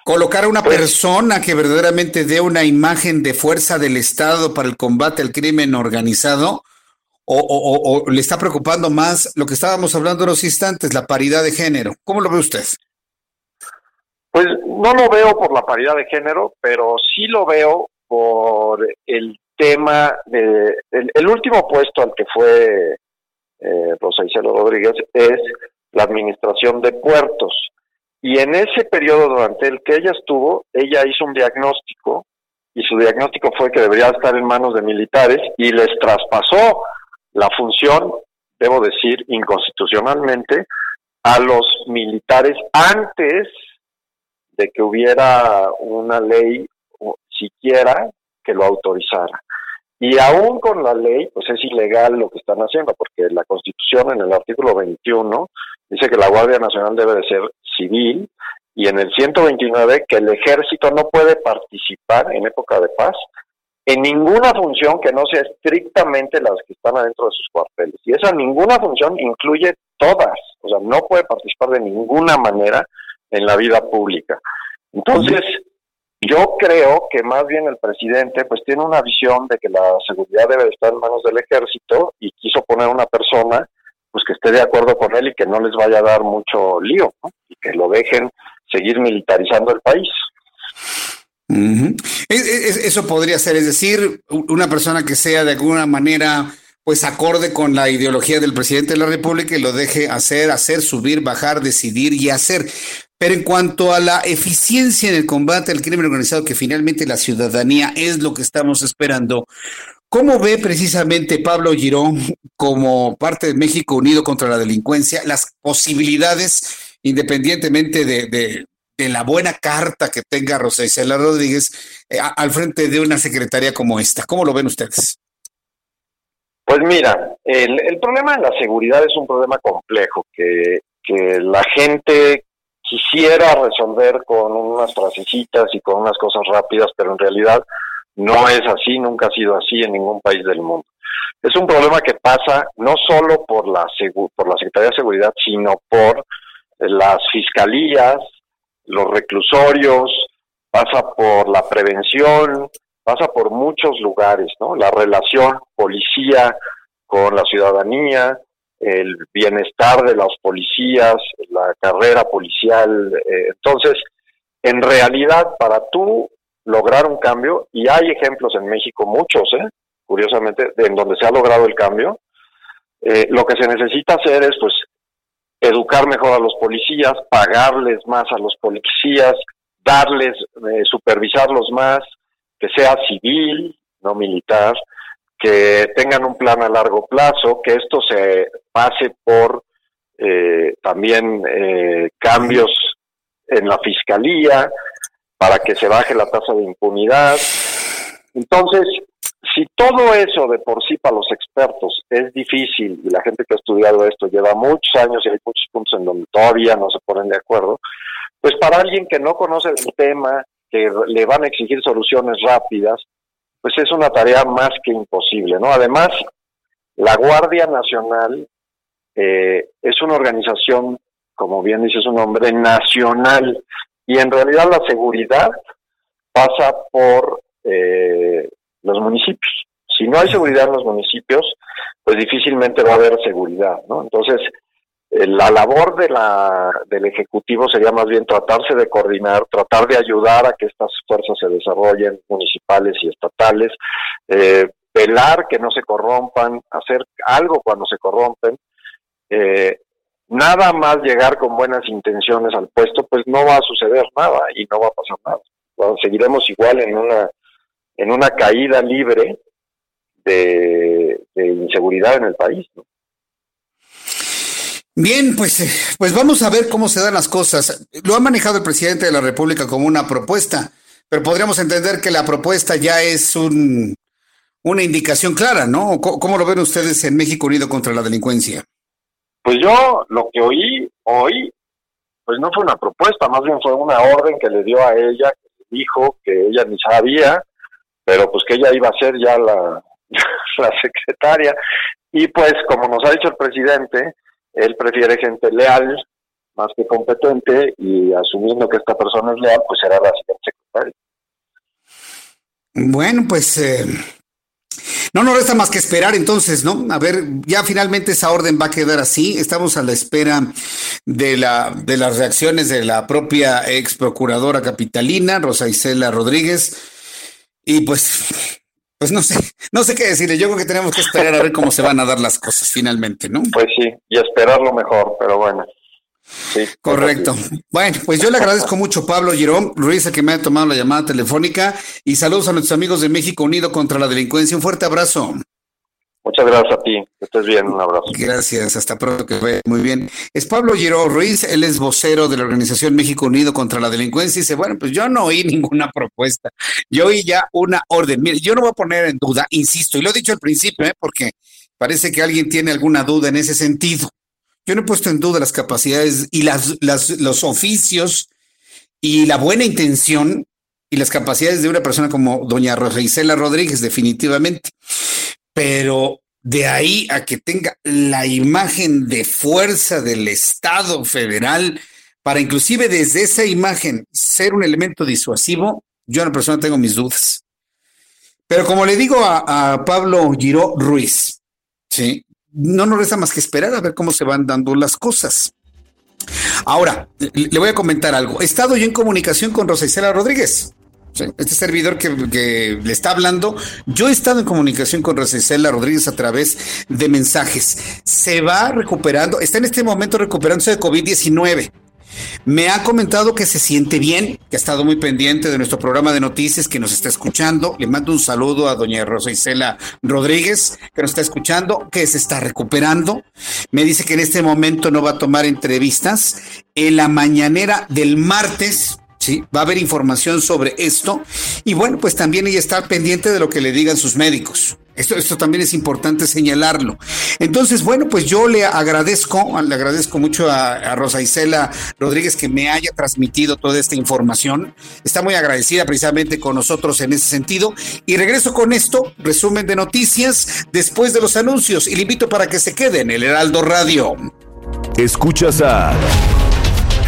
¿Colocar a una pues persona que verdaderamente dé una imagen de fuerza del Estado para el combate al crimen organizado? O, le está preocupando más lo que estábamos hablando en los instantes, la paridad de género? ¿Cómo lo ve usted? Pues no lo veo por la paridad de género, pero sí lo veo por el tema de el último puesto al que fue eh, Rosa Isela Rodríguez, es la administración de puertos. Y en ese periodo durante el que ella estuvo, ella hizo un diagnóstico y su diagnóstico fue que debería estar en manos de militares y les traspasó la función, debo decir, inconstitucionalmente, a los militares antes de que hubiera una ley siquiera que lo autorizara. Y aún con la ley, pues es ilegal lo que están haciendo, porque la Constitución en el artículo 21 dice que la Guardia Nacional debe de ser civil y en el 129 que el ejército no puede participar en época de paz en ninguna función que no sea estrictamente las que están adentro de sus cuarteles. Y esa ninguna función incluye todas, o sea, no puede participar de ninguna manera en la vida pública. Entonces, yo creo que más bien el presidente pues tiene una visión de que la seguridad debe estar en manos del ejército y quiso poner una persona pues que esté de acuerdo con él y que no les vaya a dar mucho lío, y que lo dejen seguir militarizando el país. Eso podría ser, es decir, una persona que sea de alguna manera pues acorde con la ideología del presidente de la República y lo deje hacer, hacer, subir, bajar, decidir y hacer. Pero en cuanto a la eficiencia en el combate al crimen organizado, que finalmente la ciudadanía es lo que estamos esperando, ¿cómo ve precisamente Pablo Girón como parte de México Unido contra la Delincuencia las posibilidades, independientemente de, de la buena carta que tenga Rosa Isela Rodríguez eh, al frente de una secretaría como esta. ¿Cómo lo ven ustedes? Pues mira, el, problema de la seguridad es un problema complejo que, que la gente quisiera resolver con unas frasecitas y con unas cosas rápidas, pero en realidad no es así, nunca ha sido así en ningún país del mundo. Es un problema que pasa no solo por la, por la Secretaría de Seguridad, sino por las fiscalías, los reclusorios, pasa por la prevención, pasa por muchos lugares, ¿no? La relación policía con la ciudadanía, el bienestar de los policías, la carrera policial. Eh, entonces, en realidad, para tú lograr un cambio, y hay ejemplos en México, muchos, ¿eh? curiosamente, en donde se ha logrado el cambio, eh, lo que se necesita hacer es, pues, educar mejor a los policías, pagarles más a los policías, darles, eh, supervisarlos más, que sea civil, no militar, que tengan un plan a largo plazo, que esto se pase por eh, también eh, cambios en la fiscalía para que se baje la tasa de impunidad. Entonces, si todo eso de por sí para los expertos es difícil y la gente que ha estudiado esto lleva muchos años y hay muchos puntos en donde todavía no se ponen de acuerdo, pues para alguien que no conoce el tema, que le van a exigir soluciones rápidas, pues es una tarea más que imposible, ¿no? Además, la Guardia Nacional eh, es una organización, como bien dice su nombre, nacional, y en realidad la seguridad pasa por eh, los municipios. Si no hay seguridad en los municipios, pues difícilmente va a haber seguridad, ¿no? Entonces, eh, la labor de la, del Ejecutivo sería más bien tratarse de coordinar, tratar de ayudar a que estas fuerzas se desarrollen, municipales y estatales, eh, velar que no se corrompan, hacer algo cuando se corrompen. Eh, nada más llegar con buenas intenciones al puesto, pues no va a suceder nada y no va a pasar nada. seguiremos igual en una en una caída libre de, inseguridad en el país. Bien, pues, eh, pues vamos a ver cómo se dan las cosas. Lo ha manejado el presidente de la República como una propuesta, pero podríamos entender que la propuesta ya es un, una indicación clara, ¿no? ¿Cómo, lo ven ustedes en México Unido contra la Delincuencia? Pues yo lo que oí hoy, pues no fue una propuesta, más bien fue una orden que le dio a ella, que dijo que ella ni sabía, pero pues que ella iba a ser ya la, secretaria. Y pues, como nos ha dicho el presidente, él prefiere gente leal más que competente y asumiendo que esta persona es leal, pues será la secretaria. Bueno, pues eh, no nos resta más que esperar entonces, ¿no? A ver, ya finalmente esa orden va a quedar así. Estamos a la espera de, la, de las reacciones de la propia ex procuradora capitalina, Rosa Isela Rodríguez y pues, pues no sé, no sé qué decirle. Yo creo que tenemos que esperar a ver cómo se van a dar las cosas finalmente, ¿no? Pues sí, y esperar lo mejor, pero bueno. Sí, Correcto. Bueno, pues yo le agradezco mucho Pablo Girón Ruiz que me ha tomado la llamada telefónica y saludos a nuestros amigos de México Unido contra la Delincuencia. Un fuerte abrazo. Muchas gracias a ti, que estés bien, un abrazo. Gracias, hasta pronto, que vaya muy bien. Es Pablo Giro Ruiz, él es vocero de la Organización México Unido contra la Delincuencia y dice, bueno, pues yo no oí ninguna propuesta, yo oí ya una orden. Mire, yo no voy a poner en duda, insisto, y lo he dicho al principio, ¿eh? porque parece que alguien tiene alguna duda en ese sentido. Yo no he puesto en duda las capacidades y las, los oficios y la buena intención y las capacidades de una persona como doña Rosa Rodríguez, definitivamente pero de ahí a que tenga la imagen de fuerza del Estado federal, para inclusive desde esa imagen ser un elemento disuasivo, yo en la persona tengo mis dudas. Pero como le digo a, Pablo Giró Ruiz, ¿sí? No nos resta más que esperar a ver cómo se van dando las cosas. Ahora, le voy a comentar algo. He estado yo en comunicación con Rosa Isela Rodríguez este servidor que, le está hablando, yo he estado en comunicación con Rosicela Rodríguez a través de mensajes. Se va recuperando, está en este momento recuperándose de COVID-19. Me ha comentado que se siente bien, que ha estado muy pendiente de nuestro programa de noticias, que nos está escuchando. Le mando un saludo a doña Rosa Isela Rodríguez, que nos está escuchando, que se está recuperando. Me dice que en este momento no va a tomar entrevistas. En la mañanera del martes ¿sí? Va a haber información sobre esto y bueno, pues también ella está pendiente de lo que le digan sus médicos. Esto, esto también es importante señalarlo. Entonces, bueno, pues yo le agradezco, le agradezco mucho a, Rosa Isela Rodríguez que me haya transmitido toda esta información. Está muy agradecida precisamente con nosotros en ese sentido. Y regreso con esto, resumen de noticias después de los anuncios. Y le invito para que se quede en el Heraldo Radio. Escuchas a...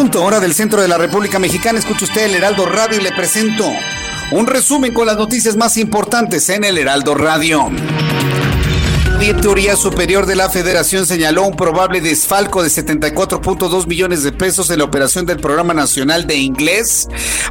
Hora del centro de la República Mexicana. Escucha usted el Heraldo Radio y le presento un resumen con las noticias más importantes en el Heraldo Radio. Teoría Superior de la Federación señaló un probable desfalco de 74.2 millones de pesos en la operación del Programa Nacional de Inglés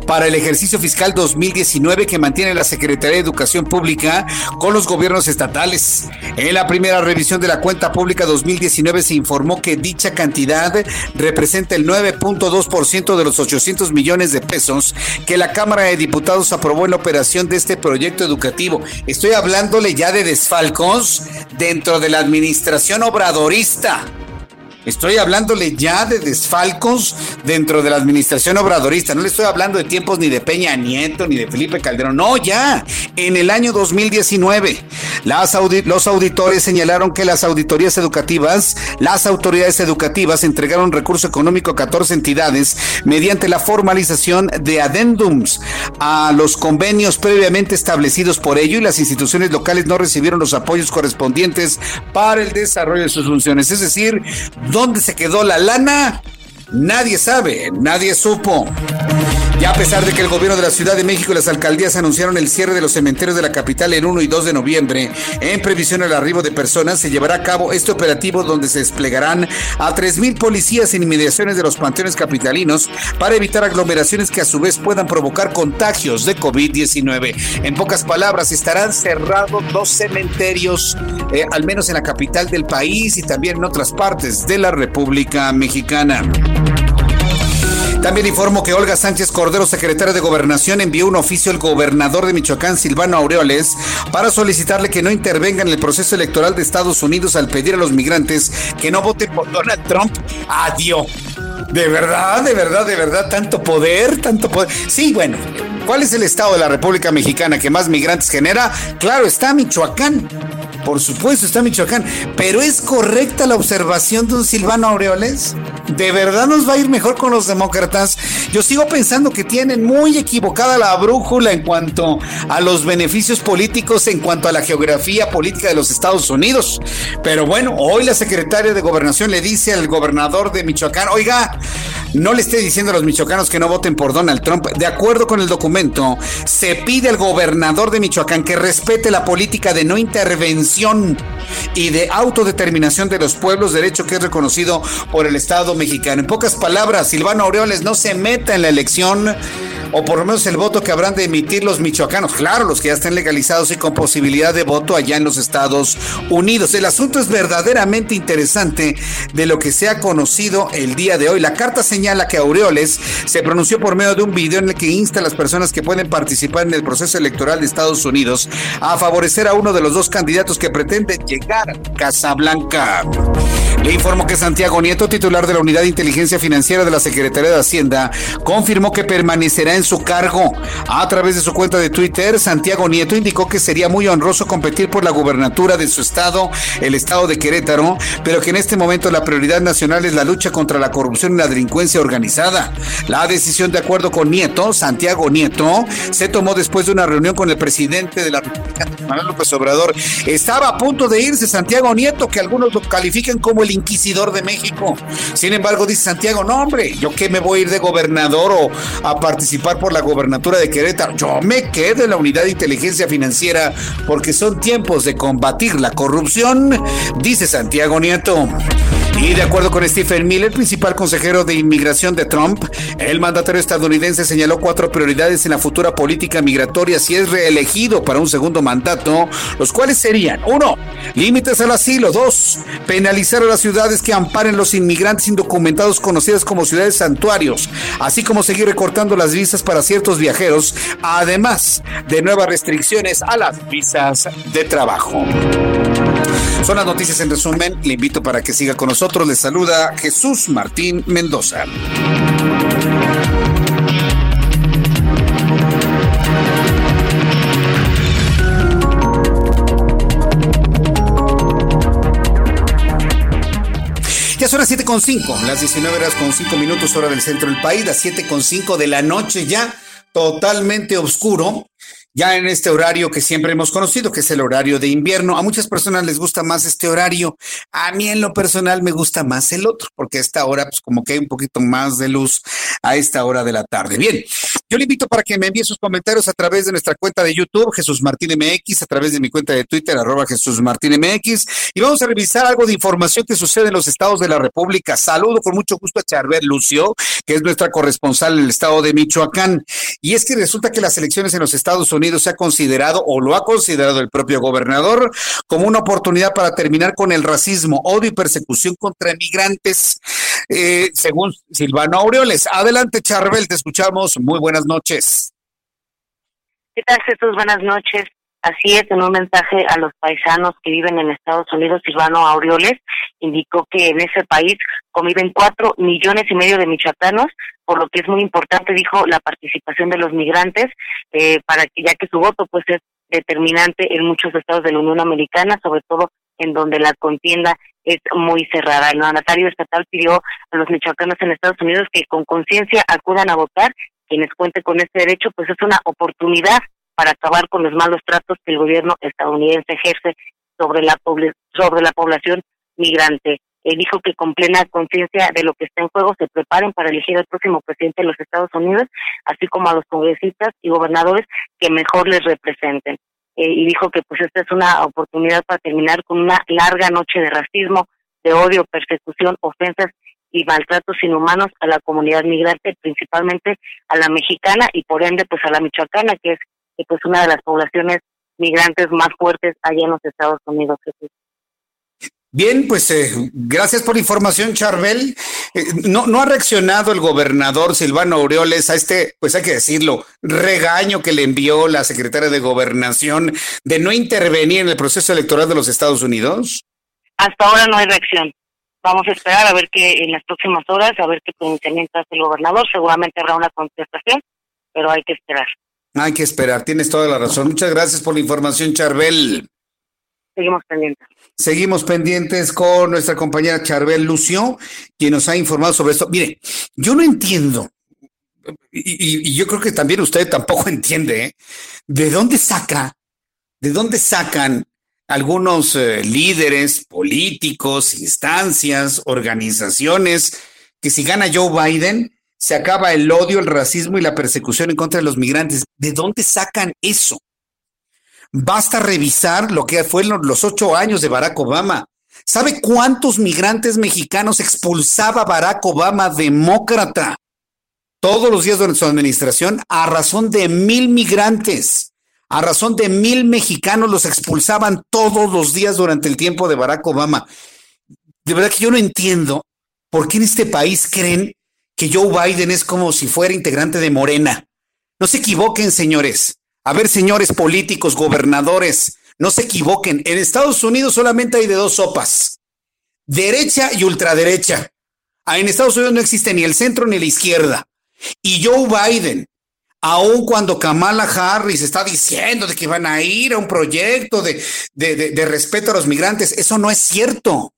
para el ejercicio fiscal 2019 que mantiene la Secretaría de Educación Pública con los gobiernos estatales. En la primera revisión de la cuenta pública 2019 se informó que dicha cantidad representa el 9.2% de los 800 millones de pesos que la Cámara de Diputados aprobó en la operación de este proyecto educativo. Estoy hablándole ya de desfalcos dentro de la administración obradorista. Estoy hablándole ya de desfalcos dentro de la administración obradorista. No le estoy hablando de tiempos ni de Peña Nieto ni de Felipe Calderón. No, ya. En el año 2019, las los auditores señalaron que las auditorías educativas, las autoridades educativas entregaron recurso económico a 14 entidades mediante la formalización de adendums a los convenios previamente establecidos por ello y las instituciones locales no recibieron los apoyos correspondientes para el desarrollo de sus funciones. Es decir, ¿Dónde se quedó la lana? Nadie sabe, nadie supo. Ya a pesar de que el gobierno de la Ciudad de México y las alcaldías anunciaron el cierre de los cementerios de la capital el 1 y 2 de noviembre, en previsión al arribo de personas, se llevará a cabo este operativo donde se desplegarán a 3.000 policías en inmediaciones de los panteones capitalinos para evitar aglomeraciones que a su vez puedan provocar contagios de COVID-19. En pocas palabras, estarán cerrados dos cementerios, eh, al menos en la capital del país y también en otras partes de la República Mexicana. También informo que Olga Sánchez Cordero, secretaria de Gobernación, envió un oficio al gobernador de Michoacán, Silvano Aureoles, para solicitarle que no intervenga en el proceso electoral de Estados Unidos al pedir a los migrantes que no voten por Donald Trump. Adiós. De verdad, de verdad, de verdad, tanto poder, tanto poder. Sí, bueno, ¿cuál es el estado de la República Mexicana que más migrantes genera? Claro, está Michoacán. Por supuesto, está Michoacán. Pero es correcta la observación de un Silvano Aureoles. ¿De verdad nos va a ir mejor con los demócratas? Yo sigo pensando que tienen muy equivocada la brújula en cuanto a los beneficios políticos, en cuanto a la geografía política de los Estados Unidos. Pero bueno, hoy la secretaria de Gobernación le dice al gobernador de Michoacán, oiga, no le esté diciendo a los michoacanos que no voten por Donald Trump. De acuerdo con el documento, se pide al gobernador de Michoacán que respete la política de no intervención y de autodeterminación de los pueblos, derecho que es reconocido por el Estado mexicano. En pocas palabras, Silvano Aureoles no se meta en la elección o por lo menos el voto que habrán de emitir los michoacanos, claro, los que ya estén legalizados y con posibilidad de voto allá en los Estados Unidos. El asunto es verdaderamente interesante de lo que se ha conocido el día de hoy. La carta señala que Aureoles se pronunció por medio de un video en el que insta a las personas que pueden participar en el proceso electoral de Estados Unidos a favorecer a uno de los dos candidatos que pretenden llegar a Casablanca. Le informo que Santiago Nieto, titular de la Unidad de Inteligencia Financiera de la Secretaría de Hacienda, confirmó que permanecerá en su cargo. A través de su cuenta de Twitter, Santiago Nieto indicó que sería muy honroso competir por la gubernatura de su estado, el estado de Querétaro, pero que en este momento la prioridad nacional es la lucha contra la corrupción y la delincuencia organizada. La decisión, de acuerdo con Nieto, Santiago Nieto, se tomó después de una reunión con el presidente de la República, Manuel López Obrador. Estaba a punto de irse Santiago Nieto, que algunos lo califican como el inquisidor de México. Sin embargo, dice Santiago, no hombre, yo qué me voy a ir de gobernador o a participar por la gobernatura de Querétaro. Yo me quedo en la unidad de inteligencia financiera porque son tiempos de combatir la corrupción, dice Santiago Nieto. Y de acuerdo con Stephen Miller, principal consejero de inmigración de Trump, el mandatario estadounidense señaló cuatro prioridades en la futura política migratoria si es reelegido para un segundo mandato, los cuales serían, uno, límites al asilo, dos, penalizar a las ciudades que amparen los inmigrantes indocumentados conocidas como ciudades santuarios, así como seguir recortando las visas para ciertos viajeros, además de nuevas restricciones a las visas de trabajo. Son las noticias en resumen. Le invito para que siga con nosotros. Le saluda Jesús Martín Mendoza. Las 7.5, las 19 horas con 5 minutos hora del centro del país, las 7.5 de la noche ya, totalmente oscuro ya en este horario que siempre hemos conocido, que es el horario de invierno. A muchas personas les gusta más este horario. A mí en lo personal me gusta más el otro, porque a esta hora, pues como que hay un poquito más de luz a esta hora de la tarde. Bien, yo le invito para que me envíe sus comentarios a través de nuestra cuenta de YouTube, Jesús Martín MX, a través de mi cuenta de Twitter, arroba Jesús Martín MX, y vamos a revisar algo de información que sucede en los estados de la República. Saludo con mucho gusto a Charbel Lucio, que es nuestra corresponsal en el estado de Michoacán. Y es que resulta que las elecciones en los Estados Unidos se ha considerado o lo ha considerado el propio gobernador como una oportunidad para terminar con el racismo, odio y persecución contra inmigrantes, eh, según Silvano Aureoles. Adelante, Charbel, te escuchamos. Muy buenas noches. ¿Qué tal, Jesús? Buenas noches. Así es, en un mensaje a los paisanos que viven en Estados Unidos, Silvano Aureoles indicó que en ese país conviven cuatro millones y medio de michoacanos, por lo que es muy importante, dijo, la participación de los migrantes, eh, para que ya que su voto pues es determinante en muchos estados de la Unión Americana, sobre todo en donde la contienda es muy cerrada. El mandatario estatal pidió a los michoacanos en Estados Unidos que con conciencia acudan a votar. Quienes cuenten con este derecho, pues es una oportunidad para acabar con los malos tratos que el gobierno estadounidense ejerce sobre la, sobre la población migrante. Eh, dijo que con plena conciencia de lo que está en juego se preparen para elegir al próximo presidente de los Estados Unidos, así como a los congresistas y gobernadores que mejor les representen. Eh, y dijo que pues esta es una oportunidad para terminar con una larga noche de racismo, de odio, persecución, ofensas y maltratos inhumanos a la comunidad migrante, principalmente a la mexicana y por ende pues a la michoacana, que es pues una de las poblaciones migrantes más fuertes allá en los Estados Unidos. Bien, pues eh, gracias por la información, Charbel. Eh, no, no ha reaccionado el gobernador Silvano Aureoles a este, pues hay que decirlo, regaño que le envió la secretaria de Gobernación de no intervenir en el proceso electoral de los Estados Unidos. Hasta ahora no hay reacción. Vamos a esperar a ver qué en las próximas horas, a ver qué pronunciamiento hace el gobernador. Seguramente habrá una contestación, pero hay que esperar. Hay que esperar, tienes toda la razón. Muchas gracias por la información, Charbel. Seguimos pendientes. Seguimos pendientes con nuestra compañera Charbel Lucio, quien nos ha informado sobre esto. Mire, yo no entiendo, y, yo creo que también usted tampoco entiende, ¿eh? ¿de dónde saca, de dónde sacan algunos eh, líderes políticos, instancias, organizaciones, que si gana Joe Biden, se acaba el odio, el racismo y la persecución en contra de los migrantes. ¿De dónde sacan eso? Basta revisar lo que fue los ocho años de Barack Obama. ¿Sabe cuántos migrantes mexicanos expulsaba Barack Obama, demócrata, todos los días durante su administración a razón de mil migrantes? A razón de mil mexicanos los expulsaban todos los días durante el tiempo de Barack Obama. De verdad que yo no entiendo por qué en este país creen que Joe Biden es como si fuera integrante de Morena. No se equivoquen, señores. A ver, señores políticos, gobernadores, no se equivoquen. En Estados Unidos solamente hay de dos sopas, derecha y ultraderecha. Ah, en Estados Unidos no existe ni el centro ni la izquierda. Y Joe Biden, aun cuando Kamala Harris está diciendo de que van a ir a un proyecto de, de, respeto a los migrantes, eso no es cierto.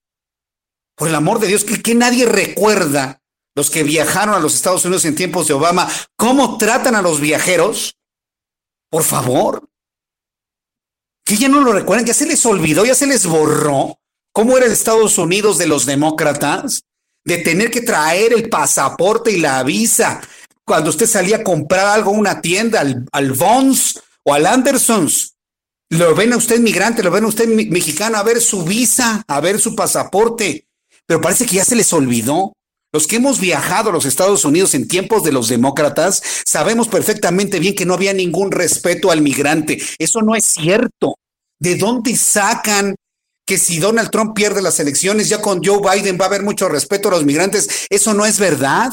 Por el amor de Dios, que nadie recuerda los que viajaron a los Estados Unidos en tiempos de Obama, cómo tratan a los viajeros por favor. Que ya no lo recuerdan, ya se les olvidó, ya se les borró cómo era el Estados Unidos de los demócratas, de tener que traer el pasaporte y la visa cuando usted salía a comprar algo a una tienda, al, al o al Andersons. Lo ven a usted migrante, lo ven a usted mexicano, a ver su visa, a ver su pasaporte. Pero parece que ya se les olvidó. Los que hemos viajado a los Estados Unidos en tiempos de los demócratas sabemos perfectamente bien que no había ningún respeto al migrante. Eso no es cierto. ¿De dónde sacan que si Donald Trump pierde las elecciones, ya con Joe Biden va a haber mucho respeto a los migrantes? Eso no es verdad.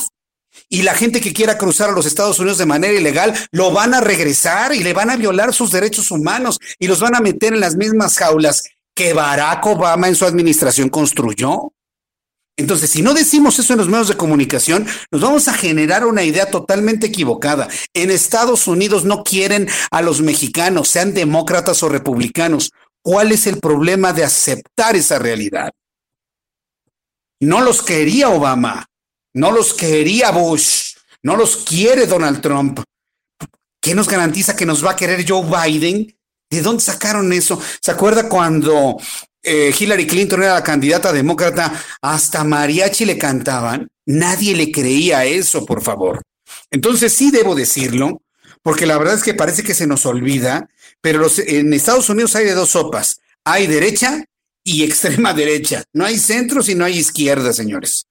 Y la gente que quiera cruzar a los Estados Unidos de manera ilegal lo van a regresar y le van a violar sus derechos humanos y los van a meter en las mismas jaulas que Barack Obama en su administración construyó. Entonces, si no decimos eso en los medios de comunicación, nos vamos a generar una idea totalmente equivocada. En Estados Unidos no quieren a los mexicanos, sean demócratas o republicanos. ¿Cuál es el problema de aceptar esa realidad? No los quería Obama, no los quería Bush, no los quiere Donald Trump. ¿Qué nos garantiza que nos va a querer Joe Biden? ¿De dónde sacaron eso? ¿Se acuerda cuando eh, Hillary Clinton era la candidata demócrata, hasta mariachi le cantaban. Nadie le creía eso, por favor. Entonces sí debo decirlo, porque la verdad es que parece que se nos olvida, pero en Estados Unidos hay de dos sopas. Hay derecha y extrema derecha. No hay centros y no hay izquierda, señores.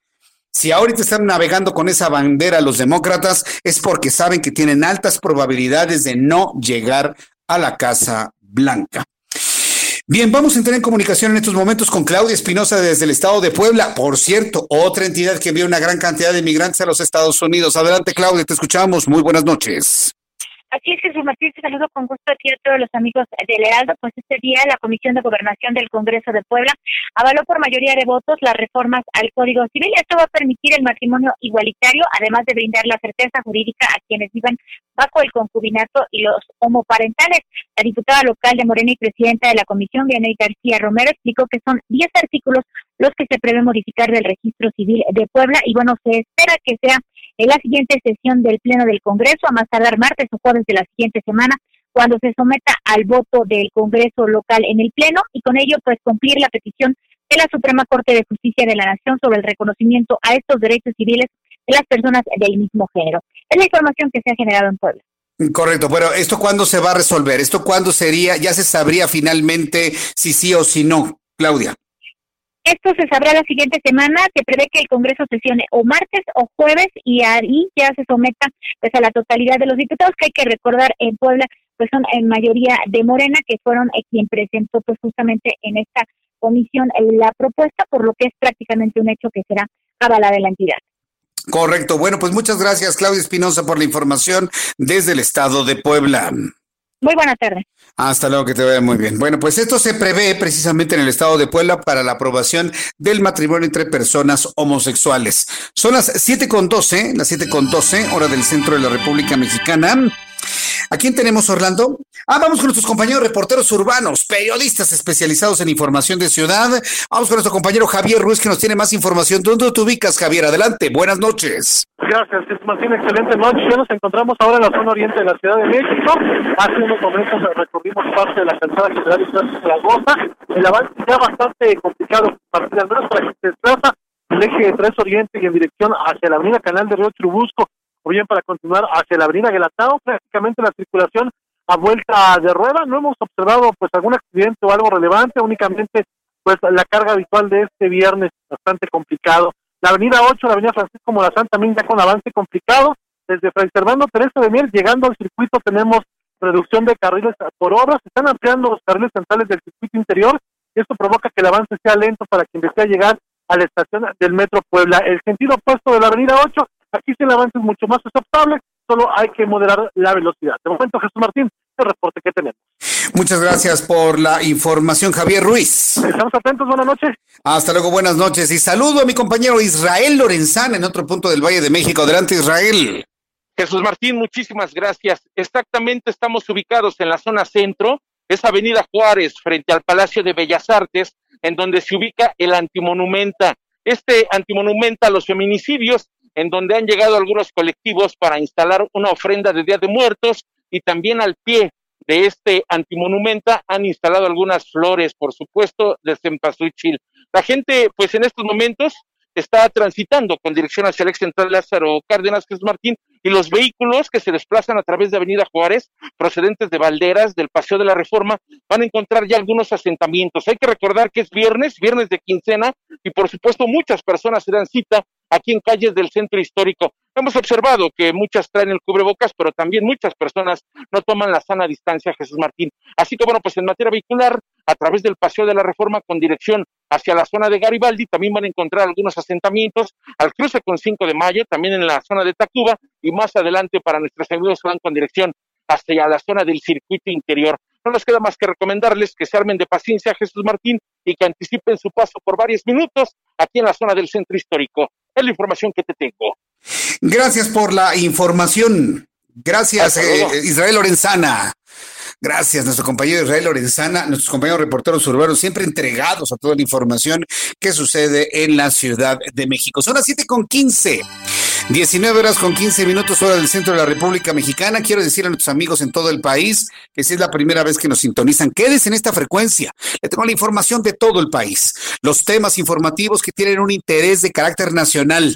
Si ahorita están navegando con esa bandera los demócratas, es porque saben que tienen altas probabilidades de no llegar a la Casa Blanca. Bien, vamos a entrar en comunicación en estos momentos con Claudia Espinosa desde el estado de Puebla. Por cierto, otra entidad que envía una gran cantidad de inmigrantes a los Estados Unidos. Adelante, Claudia, te escuchamos. Muy buenas noches. Así es, Jesús Martín, te saludo con gusto aquí a todos los amigos del Heraldo. Pues este día la Comisión de Gobernación del Congreso de Puebla avaló por mayoría de votos las reformas al Código Civil. Esto va a permitir el matrimonio igualitario, además de brindar la certeza jurídica a quienes vivan bajo el concubinato y los homoparentales. La diputada local de Morena y presidenta de la Comisión, Vianey García Romero, explicó que son 10 artículos los que se prevé modificar del registro civil de Puebla y bueno, se espera que sea en la siguiente sesión del Pleno del Congreso, a más tardar martes o jueves de la siguiente semana, cuando se someta al voto del Congreso local en el Pleno y con ello pues cumplir la petición de la Suprema Corte de Justicia de la Nación sobre el reconocimiento a estos derechos civiles de las personas del mismo género. Es la información que se ha generado en Puebla. Correcto, pero ¿esto cuándo se va a resolver? ¿Esto cuándo sería? Ya se sabría finalmente si sí o si no, Claudia. Esto se sabrá la siguiente semana. Se prevé que el Congreso sesione o martes o jueves y ahí ya se someta pues a la totalidad de los diputados que hay que recordar en Puebla pues son en mayoría de Morena que fueron eh, quien presentó pues justamente en esta comisión eh, la propuesta por lo que es prácticamente un hecho que será avalada de la entidad. Correcto. Bueno, pues muchas gracias Claudia Espinosa por la información desde el estado de Puebla. Muy buena tarde. Hasta luego, que te vaya muy bien. Bueno, pues esto se prevé precisamente en el estado de Puebla para la aprobación del matrimonio entre personas homosexuales. Son las siete con doce, las siete con doce, hora del centro de la República Mexicana. ¿A quién tenemos, Orlando? Ah, vamos con nuestros compañeros reporteros urbanos, periodistas especializados en información de ciudad. Vamos con nuestro compañero Javier Ruiz, que nos tiene más información. ¿Dónde te ubicas, Javier? Adelante, buenas noches. Gracias, Martín. Excelente noche. Ya nos encontramos ahora en la zona oriente de la Ciudad de México. Hace unos momentos recorrimos parte de la calzada general de Zaragoza. El avance ya bastante complicado, al menos para que se desplaza el eje 3 Oriente y en dirección hacia la avenida Canal de Río Churubusco bien para continuar hacia la avenida Guelatao, prácticamente la circulación a vuelta de rueda, no hemos observado pues algún accidente o algo relevante, únicamente pues la carga habitual de este viernes bastante complicado. La avenida 8, la avenida Francisco Morazán también ya con avance complicado, desde Fray Servando Teresa de Miel, llegando al circuito tenemos reducción de carriles por obras, se están ampliando los carriles centrales del circuito interior, esto provoca que el avance sea lento para quien desea llegar a la estación del Metro Puebla. El sentido opuesto de la avenida 8 Aquí sí el avance es mucho más aceptable, solo hay que moderar la velocidad. De momento, Jesús Martín, el reporte que tenemos. Muchas gracias por la información, Javier Ruiz. Estamos atentos, buenas noches. Hasta luego, buenas noches. Y saludo a mi compañero Israel Lorenzana en otro punto del Valle de México. Adelante, Israel. Jesús Martín, muchísimas gracias. Exactamente estamos ubicados en la zona centro, es Avenida Juárez, frente al Palacio de Bellas Artes, en donde se ubica el antimonumenta. Este antimonumenta a los feminicidios en donde han llegado algunos colectivos para instalar una ofrenda de Día de Muertos y también al pie de este antimonumenta han instalado algunas flores, por supuesto, de cempasúchil. La gente, pues en estos momentos, está transitando con dirección hacia el ex central Lázaro Cárdenas Jesús Martín y los vehículos que se desplazan a través de Avenida Juárez, procedentes de Valderas, del Paseo de la Reforma, van a encontrar ya algunos asentamientos. Hay que recordar que es viernes, viernes de quincena, y por supuesto muchas personas se dan cita aquí en calles del centro histórico. Hemos observado que muchas traen el cubrebocas, pero también muchas personas no toman la sana distancia, Jesús Martín. Así que bueno, pues en materia vehicular, a través del Paseo de la Reforma con dirección hacia la zona de Garibaldi, también van a encontrar algunos asentamientos al cruce con 5 de mayo, también en la zona de Tacuba y más adelante para nuestros amigos van con dirección hacia la zona del circuito interior. No nos queda más que recomendarles que se armen de paciencia, Jesús Martín, y que anticipen su paso por varios minutos aquí en la zona del centro histórico. Es la información que te tengo. Gracias por la información. Gracias, eh, Israel Lorenzana. Gracias, nuestro compañero Israel Lorenzana, nuestros compañeros reporteros urbanos, siempre entregados a toda la información que sucede en la Ciudad de México. Son las 7 con 15. 19 horas con 15 minutos hora del centro de la República Mexicana. Quiero decir a nuestros amigos en todo el país que si es la primera vez que nos sintonizan, quédense en esta frecuencia. Le tengo la información de todo el país, los temas informativos que tienen un interés de carácter nacional.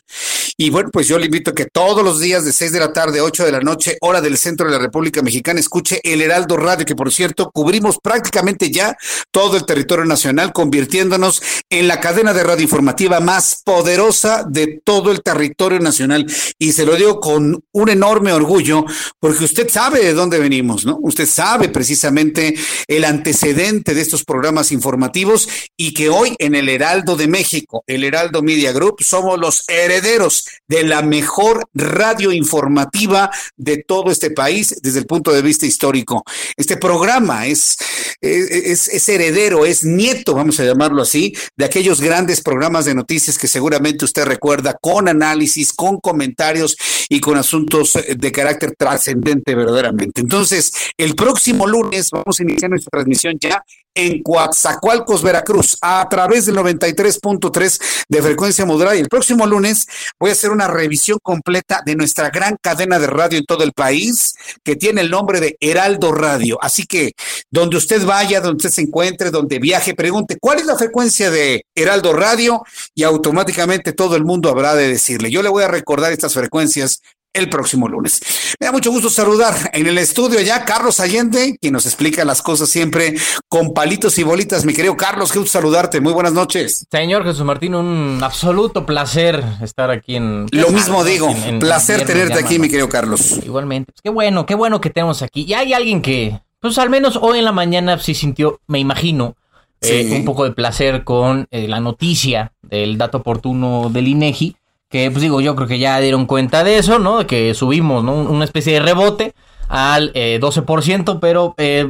Y bueno, pues yo le invito a que todos los días de 6 de la tarde, 8 de la noche, hora del centro de la República Mexicana, escuche el Heraldo Radio, que por cierto, cubrimos prácticamente ya todo el territorio nacional, convirtiéndonos en la cadena de radio informativa más poderosa de todo el territorio nacional y se lo digo con un enorme orgullo porque usted sabe de dónde venimos, ¿no? Usted sabe precisamente el antecedente de estos programas informativos y que hoy en el Heraldo de México, el Heraldo Media Group, somos los herederos de la mejor radio informativa de todo este país desde el punto de vista histórico. Este programa es, es, es heredero, es nieto, vamos a llamarlo así, de aquellos grandes programas de noticias que seguramente usted recuerda con análisis, con comentarios y con asuntos de carácter trascendente verdaderamente. Entonces, el próximo lunes vamos a iniciar nuestra transmisión ya en Coatzacoalcos, Veracruz, a través del 93.3 de frecuencia modulada. Y el próximo lunes voy a hacer una revisión completa de nuestra gran cadena de radio en todo el país, que tiene el nombre de Heraldo Radio. Así que donde usted vaya, donde usted se encuentre, donde viaje, pregunte cuál es la frecuencia de Heraldo Radio y automáticamente todo el mundo habrá de decirle. Yo le voy a recordar estas frecuencias el próximo lunes. Me da mucho gusto saludar en el estudio ya Carlos Allende, quien nos explica las cosas siempre con palitos y bolitas. Mi querido Carlos, qué gusto saludarte. Muy buenas noches. Señor Jesús Martín, un absoluto placer estar aquí en... Lo mismo digo, placer tenerte aquí, mi querido Carlos. Igualmente, pues qué bueno, qué bueno que tenemos aquí. Y hay alguien que, pues al menos hoy en la mañana sí sintió, me imagino, eh, un poco de placer con eh, la noticia del dato oportuno del INEGI que pues digo, yo creo que ya dieron cuenta de eso, ¿no? Que subimos, ¿no? Una especie de rebote al 12%, eh, pero eh,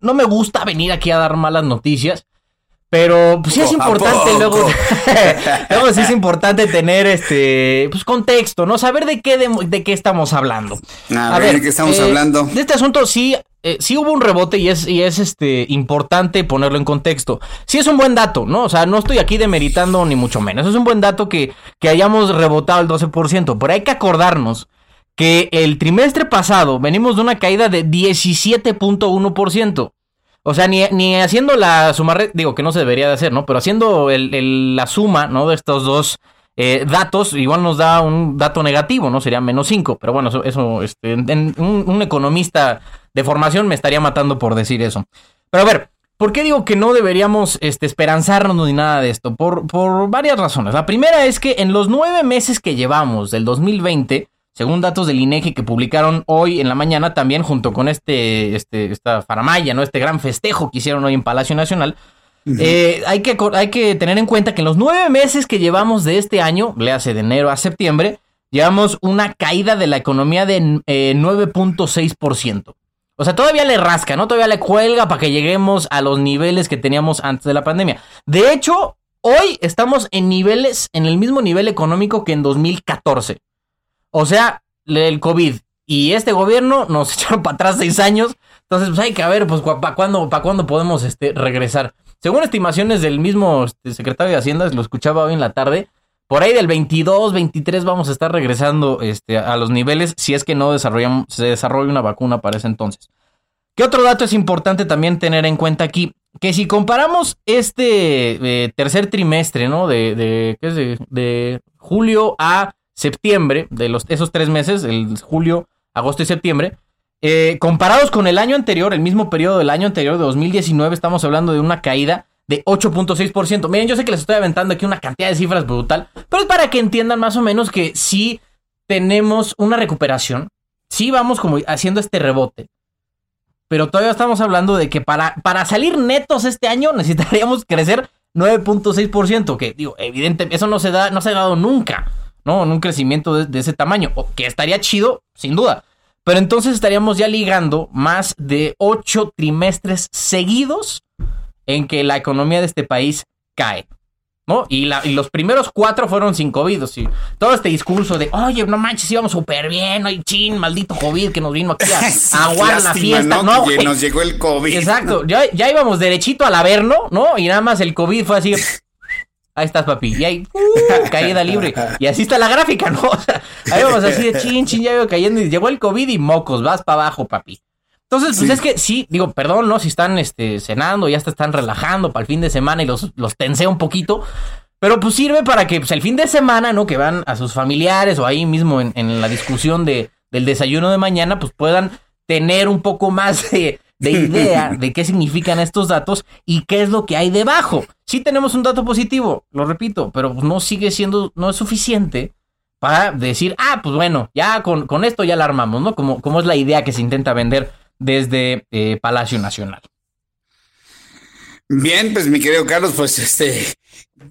no me gusta venir aquí a dar malas noticias, Pero pues sí es importante luego, luego sí es importante tener este pues contexto, ¿no? Saber de qué de, qué estamos hablando. A, ver, ¿de qué estamos eh, hablando? De este asunto sí eh, sí hubo un rebote y es, y es este importante ponerlo en contexto. Sí es un buen dato, ¿no? O sea, no estoy aquí demeritando ni mucho menos. Es un buen dato que, que hayamos rebotado el 12%, pero hay que acordarnos que el trimestre pasado venimos de una caída de 17.1%. O sea, ni, ni haciendo la suma, digo que no se debería de hacer, ¿no? Pero haciendo el, la suma, ¿no? De estos dos eh, datos, igual nos da un dato negativo, ¿no? Sería menos 5. Pero bueno, eso, eso este, un, economista de formación me estaría matando por decir eso. Pero a ver, ¿por qué digo que no deberíamos este, esperanzarnos ni nada de esto? Por, por varias razones. La primera es que en los nueve meses que llevamos del 2020, según datos del INEGI que publicaron hoy en la mañana, también junto con este, este, esta faramaya, ¿no? Este gran festejo que hicieron hoy en Palacio Nacional. Eh, hay, que, hay que tener en cuenta que en los nueve meses que llevamos de este año, le hace de enero a septiembre, llevamos una caída de la economía de 9.6%. Eh, o sea, todavía le rasca, ¿no? Todavía le cuelga para que lleguemos a los niveles que teníamos antes de la pandemia. De hecho, hoy estamos en niveles, en el mismo nivel económico que en 2014. O sea, el COVID y este gobierno nos echaron para atrás seis años. Entonces, pues hay que ver, pues, para cuándo, para cuándo podemos este, regresar. Según estimaciones del mismo este, secretario de Hacienda, lo escuchaba hoy en la tarde, por ahí del 22, 23 vamos a estar regresando este, a los niveles si es que no desarrollamos, se desarrolla una vacuna para ese entonces. ¿Qué otro dato es importante también tener en cuenta aquí? Que si comparamos este eh, tercer trimestre, ¿no? De, de, ¿qué es de, de julio a septiembre, de los, esos tres meses, el julio, agosto y septiembre, eh, comparados con el año anterior, el mismo periodo del año anterior, de 2019, estamos hablando de una caída de 8.6%. Miren, yo sé que les estoy aventando aquí una cantidad de cifras brutal, pero es para que entiendan más o menos que sí tenemos una recuperación, sí vamos como haciendo este rebote, pero todavía estamos hablando de que para, para salir netos este año necesitaríamos crecer 9.6%, que digo, evidente, eso no se da, no se ha dado nunca. ¿no? En un crecimiento de, ese tamaño, que estaría chido, sin duda. Pero entonces estaríamos ya ligando más de ocho trimestres seguidos en que la economía de este país cae. ¿no? Y, los primeros cuatro fueron sin COVID. Y todo este discurso de, oye, no manches, íbamos súper bien, ay, chin, maldito COVID que nos vino aquí a, aguar la fiesta. ¿no? que nos llegó el COVID. Exacto, ya, ya íbamos derechito al Averno, ¿no? Y nada más el COVID fue así, Ahí estás, papi. Y ahí, uh, caída libre. Y así está la gráfica, ¿no? O sea, ahí vamos así de chin, chin, ya veo cayendo. Y llegó el COVID y mocos, vas para abajo, papi. Entonces, pues es que sí, digo, perdón, ¿no? Si están este, cenando, ya te están relajando para el fin de semana y los, los tensea un poquito. Pero pues sirve para que pues, el fin de semana, ¿no? Que van a sus familiares o ahí mismo en, en la discusión de, del desayuno de mañana, pues puedan tener un poco más de, de idea de qué significan estos datos y qué es lo que hay debajo. Sí tenemos un dato positivo, lo repito, pero no sigue siendo, no es suficiente para decir, ah, pues bueno, ya con, con esto ya la armamos, ¿no? Como, como es la idea que se intenta vender desde eh, Palacio Nacional. Bien, pues mi querido Carlos, pues este,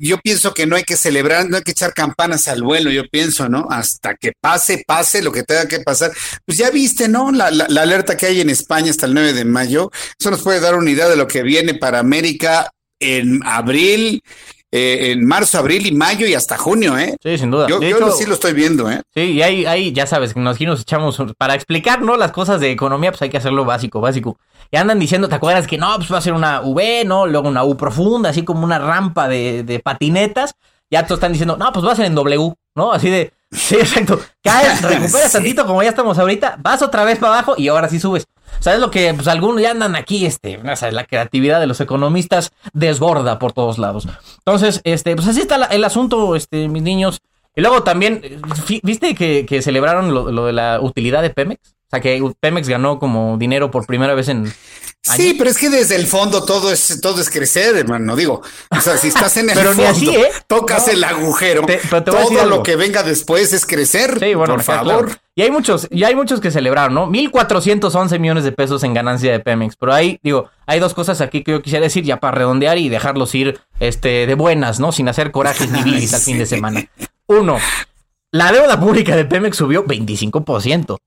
yo pienso que no hay que celebrar, no hay que echar campanas al vuelo, yo pienso, ¿no? Hasta que pase, pase lo que tenga que pasar. Pues ya viste, ¿no? La, la, alerta que hay en España hasta el 9 de mayo. Eso nos puede dar una idea de lo que viene para América en abril, eh, en marzo, abril y mayo y hasta junio, ¿eh? Sí, sin duda. Yo, sí lo estoy viendo, ¿eh? Sí, y ahí, ahí ya sabes, aquí nos echamos, para explicar, ¿no? Las cosas de economía, pues hay que hacerlo básico, básico. Y andan diciendo, ¿te acuerdas que no? Pues va a ser una V, ¿no? Luego una U profunda, así como una rampa de, de patinetas. Ya todos están diciendo, no, pues va a ser en W, ¿no? Así de, sí, exacto. Caes, recuperas tantito como ya estamos ahorita, vas otra vez para abajo y ahora sí subes. ¿Sabes lo que? Pues algunos ya andan aquí, este, la creatividad de los economistas desborda por todos lados. Entonces, este, pues así está el asunto, este, mis niños. Y luego también, ¿viste que, celebraron lo, de la utilidad de Pemex? O sea, que Pemex ganó como dinero por primera vez en. Sí, pero es que desde el fondo todo es todo es crecer, hermano. Digo, o sea, si estás en el pero fondo, así, ¿eh? tocas el agujero. todo lo que venga después es crecer. Sí, bueno, por favor. Y hay muchos, y hay muchos que celebraron, ¿no? 1.411 millones de pesos en ganancia de Pemex. Pero ahí, digo, hay dos cosas aquí que yo quisiera decir ya para redondear y dejarlos ir este, de buenas, ¿no? Sin hacer corajes ni bilis al fin de semana. Uno, la deuda pública de Pemex subió 25%.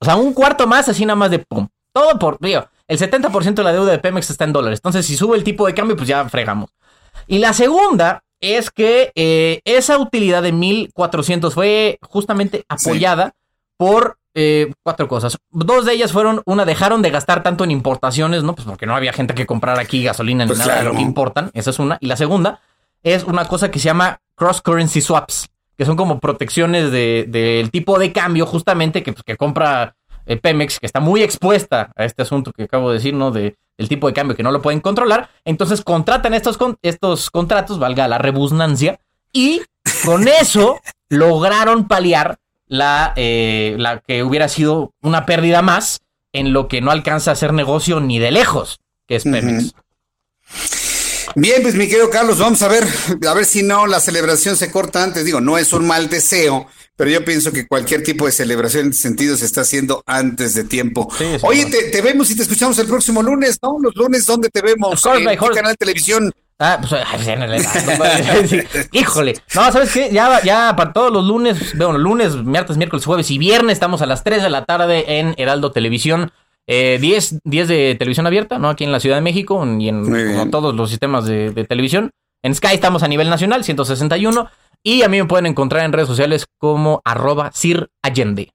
O sea, un cuarto más, así nada más de pum. Todo por, digo, el 70% de la deuda de Pemex está en dólares. Entonces, si sube el tipo de cambio, pues ya fregamos. Y la segunda es que eh, esa utilidad de 1400 fue justamente apoyada por eh, cuatro cosas. Dos de ellas fueron, una, dejaron de gastar tanto en importaciones, ¿no? Pues porque no había gente que comprar aquí gasolina ni Pues nada de lo que importan. Esa es una. Y la segunda es una cosa que se llama cross currency swaps, que son como protecciones de- del tipo de cambio, justamente que, pues, que compra eh, Pemex, que está muy expuesta a este asunto que acabo de decir, ¿no? De, del tipo de cambio que no lo pueden controlar. Entonces contratan estos, con- estos contratos, valga la rebusnancia, y con eso lograron paliar la, eh, la que hubiera sido una pérdida más en lo que no alcanza a hacer negocio ni de lejos, que es Pemex. Bien, pues mi querido Carlos, vamos a ver, a ver si no la celebración se corta antes. Digo, no es un mal deseo, pero yo pienso que cualquier tipo de celebración en sentido se está haciendo antes de tiempo. Oye, te, te vemos y te escuchamos el próximo lunes, ¿no? Los lunes, ¿dónde te vemos? course, ¿En qué canal de televisión? Ah, pues ay, híjole. No, ¿sabes qué? Ya, ya para todos los lunes, bueno, lunes, martes, miércoles, jueves y viernes estamos a las 3 de la tarde en Heraldo Televisión. Eh, 10, 10 de televisión abierta, ¿no? Aquí en la Ciudad de México y en como todos los sistemas de, de televisión. En Sky estamos a nivel nacional, 161. Y a mí me pueden encontrar en redes sociales como arroba Sir Allende.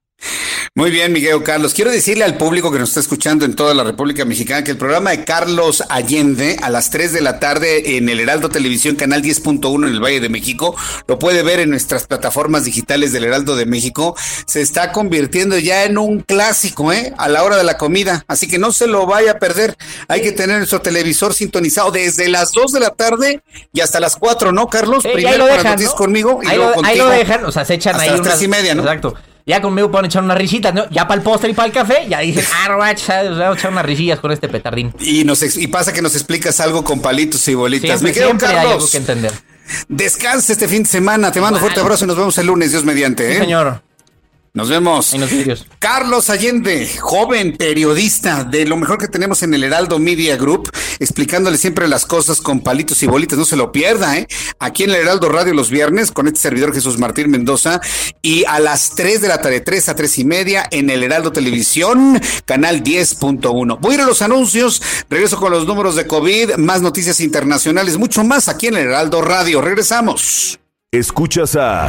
Muy bien, Miguel Carlos. Quiero decirle al público que nos está escuchando en toda la República Mexicana que el programa de Carlos Allende a las 3 de la tarde en el Heraldo Televisión, canal 10.1 en el Valle de México, lo puede ver en nuestras plataformas digitales del Heraldo de México. Se está convirtiendo ya en un clásico, ¿eh? A la hora de la comida. Así que no se lo vaya a perder. Hay que tener nuestro televisor sintonizado desde las 2 de la tarde y hasta las 4, ¿no, Carlos? Sí, ahí Primero lo dejan, noticias ¿no? conmigo y ahí, luego lo, ahí lo contigo. dejan, o sea, se echan Hasta ahí las unas... tres y media, ¿no? Exacto. Ya conmigo pueden echar unas risitas, ¿no? Ya para el postre y para el café, ya dicen, ah, voy a echar, voy a echar unas risillas con este petardín. Y, nos y pasa que nos explicas algo con palitos y bolitas. Siempre, Me quedo hay algo Carlos. que entender. Descansa este fin de semana. Te mando un fuerte abrazo y nos vemos el lunes, Dios mediante. ¿eh? Sí, señor. Nos vemos. Carlos Allende, joven periodista de lo mejor que tenemos en el Heraldo Media Group, explicándole siempre las cosas con palitos y bolitas. No se lo pierda, ¿eh? Aquí en el Heraldo Radio los viernes con este servidor Jesús Martín Mendoza y a las 3 de la tarde, 3 a 3 y media en el Heraldo Televisión, canal 10.1. Voy a ir a los anuncios, regreso con los números de COVID, más noticias internacionales, mucho más aquí en el Heraldo Radio. Regresamos. Escuchas a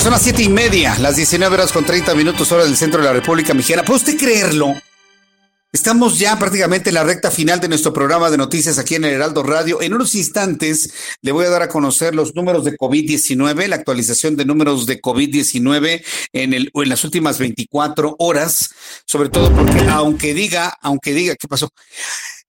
Son las siete y media, las 19 horas con 30 minutos hora del centro de la República Mexicana. ¿Puede usted creerlo? Estamos ya prácticamente en la recta final de nuestro programa de noticias aquí en el Heraldo Radio. En unos instantes le voy a dar a conocer los números de COVID-19, la actualización de números de COVID-19 en, en las últimas 24 horas, sobre todo porque aunque diga, aunque diga, ¿qué pasó?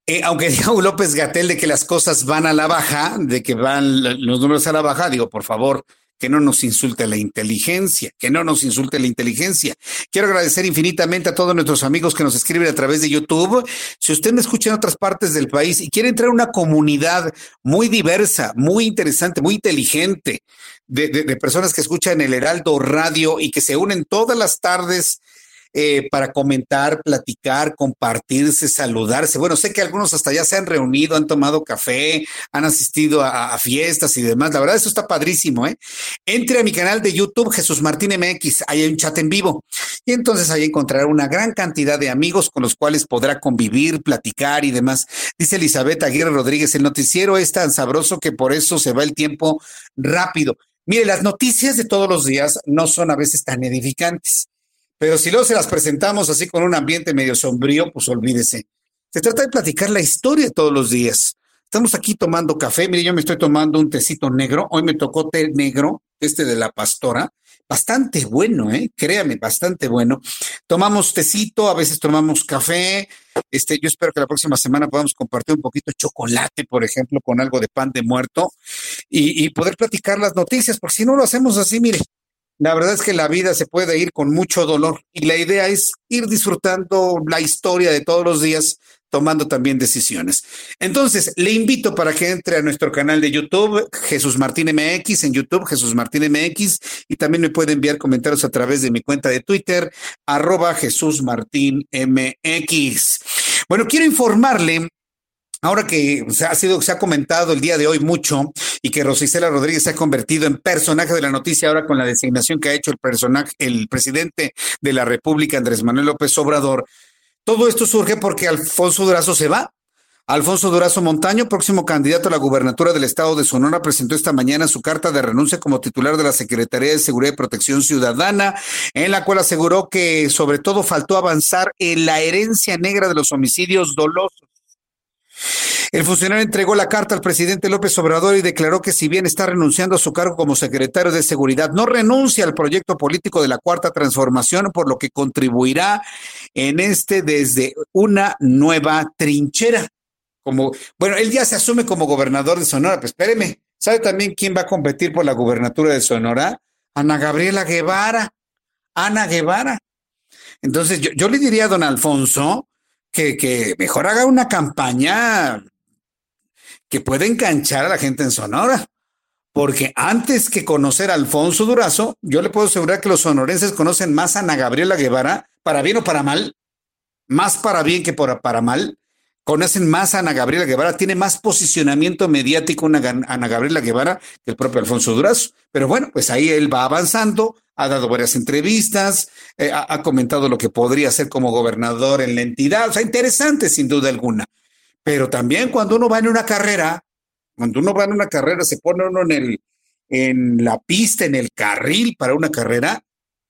Eh, aunque diga López Gatel de que las cosas van a la baja, de que van los números a la baja, digo, por favor, que no nos insulte la inteligencia, que no nos insulte la inteligencia. Quiero agradecer infinitamente a todos nuestros amigos que nos escriben a través de YouTube. Si usted me escucha en otras partes del país y quiere entrar a una comunidad muy diversa, muy interesante, muy inteligente, de, de, de personas que escuchan el Heraldo Radio y que se unen todas las tardes eh, para comentar, platicar, compartirse, saludarse. Bueno, sé que algunos hasta ya se han reunido, han tomado café, han asistido a, a fiestas y demás. La verdad, eso está padrísimo, ¿eh? Entre a mi canal de YouTube, Jesús Martín MX, ahí hay un chat en vivo. Y entonces ahí encontrará una gran cantidad de amigos con los cuales podrá convivir, platicar y demás. Dice Elizabeth Aguirre Rodríguez, el noticiero es tan sabroso que por eso se va el tiempo rápido. Mire, las noticias de todos los días no son a veces tan edificantes. Pero si luego se las presentamos así con un ambiente medio sombrío, pues olvídese. Se trata de platicar la historia todos los días. Estamos aquí tomando café. Mire, yo me estoy tomando un tecito negro. Hoy me tocó té negro, este de la pastora. Bastante bueno, ¿eh? Créame, bastante bueno. Tomamos tecito, a veces tomamos café. Este, yo espero que la próxima semana podamos compartir un poquito de chocolate, por ejemplo, con algo de pan de muerto y, y poder platicar las noticias, porque si no lo hacemos así, mire, la verdad es que la vida se puede ir con mucho dolor y la idea es ir disfrutando la historia de todos los días tomando también decisiones. Entonces, le invito para que entre a nuestro canal de YouTube, Jesús Martín MX, en YouTube, Jesús Martín MX, y también me puede enviar comentarios a través de mi cuenta de Twitter, arroba Jesús Martín MX. Bueno, quiero informarle Ahora que se ha sido, se ha comentado el día de hoy mucho y que Rosicela Rodríguez se ha convertido en personaje de la noticia ahora con la designación que ha hecho el personaje, el presidente de la República, Andrés Manuel López Obrador. Todo esto surge porque Alfonso Durazo se va. Alfonso Durazo Montaño, próximo candidato a la gubernatura del estado de Sonora, presentó esta mañana su carta de renuncia como titular de la Secretaría de Seguridad y Protección Ciudadana, en la cual aseguró que sobre todo faltó avanzar en la herencia negra de los homicidios dolosos el funcionario entregó la carta al presidente López Obrador y declaró que si bien está renunciando a su cargo como secretario de Seguridad, no renuncia al proyecto político de la Cuarta Transformación, por lo que contribuirá en este desde una nueva trinchera. Como, bueno, él ya se asume como gobernador de Sonora, pues espéreme, ¿sabe también quién va a competir por la gubernatura de Sonora? Ana Gabriela Guevara. Ana Guevara. Entonces, yo, yo le diría a don Alfonso que, que mejor haga una campaña que pueda enganchar a la gente en Sonora. Porque antes que conocer a Alfonso Durazo, yo le puedo asegurar que los sonorenses conocen más a Ana Gabriela Guevara, para bien o para mal, más para bien que para mal. Conocen más a Ana Gabriela Guevara, tiene más posicionamiento mediático una Ana Gabriela Guevara que el propio Alfonso Durazo. Pero bueno, pues ahí él va avanzando, ha dado varias entrevistas, eh, ha, ha, comentado lo que podría ser como gobernador en la entidad. O sea, interesante sin duda alguna. Pero también cuando uno va en una carrera, cuando uno va en una carrera, se pone uno en el, en la pista, en el carril para una carrera,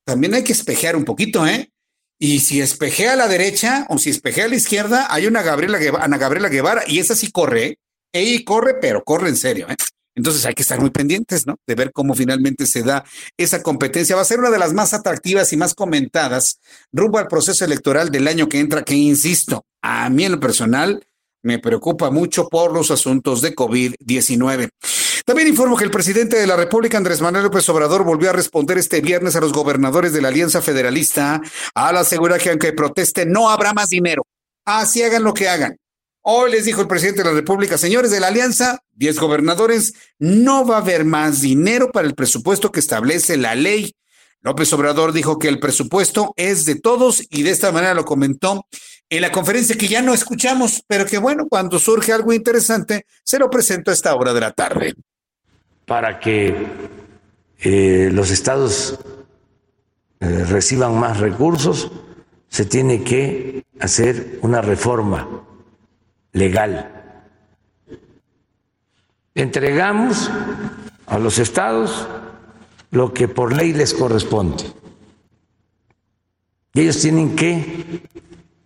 también hay que espejear un poquito, ¿eh? Y si espejea a la derecha o si espejea a la izquierda, hay una Gabriela Ana Gabriela Guevara y esa sí corre. Ella corre, pero corre en serio, ¿eh? Entonces hay que estar muy pendientes, ¿no? De ver cómo finalmente se da esa competencia. Va a ser una de las más atractivas y más comentadas rumbo al proceso electoral del año que entra, que insisto, a mí en lo personal me preocupa mucho por los asuntos de COVID-19. También informo que el presidente de la República, Andrés Manuel López Obrador, volvió a responder este viernes a los gobernadores de la Alianza Federalista al asegurar que aunque proteste no habrá más dinero. Así hagan lo que hagan. Hoy les dijo el presidente de la República, señores de la Alianza, 10 gobernadores, no va a haber más dinero para el presupuesto que establece la ley. López Obrador dijo que el presupuesto es de todos y de esta manera lo comentó en la conferencia que ya no escuchamos, pero que bueno, cuando surge algo interesante, se lo presento a esta hora de la tarde. Para que eh, los estados eh, reciban más recursos, se tiene que hacer una reforma legal. Entregamos a los estados lo que por ley les corresponde. Y ellos tienen que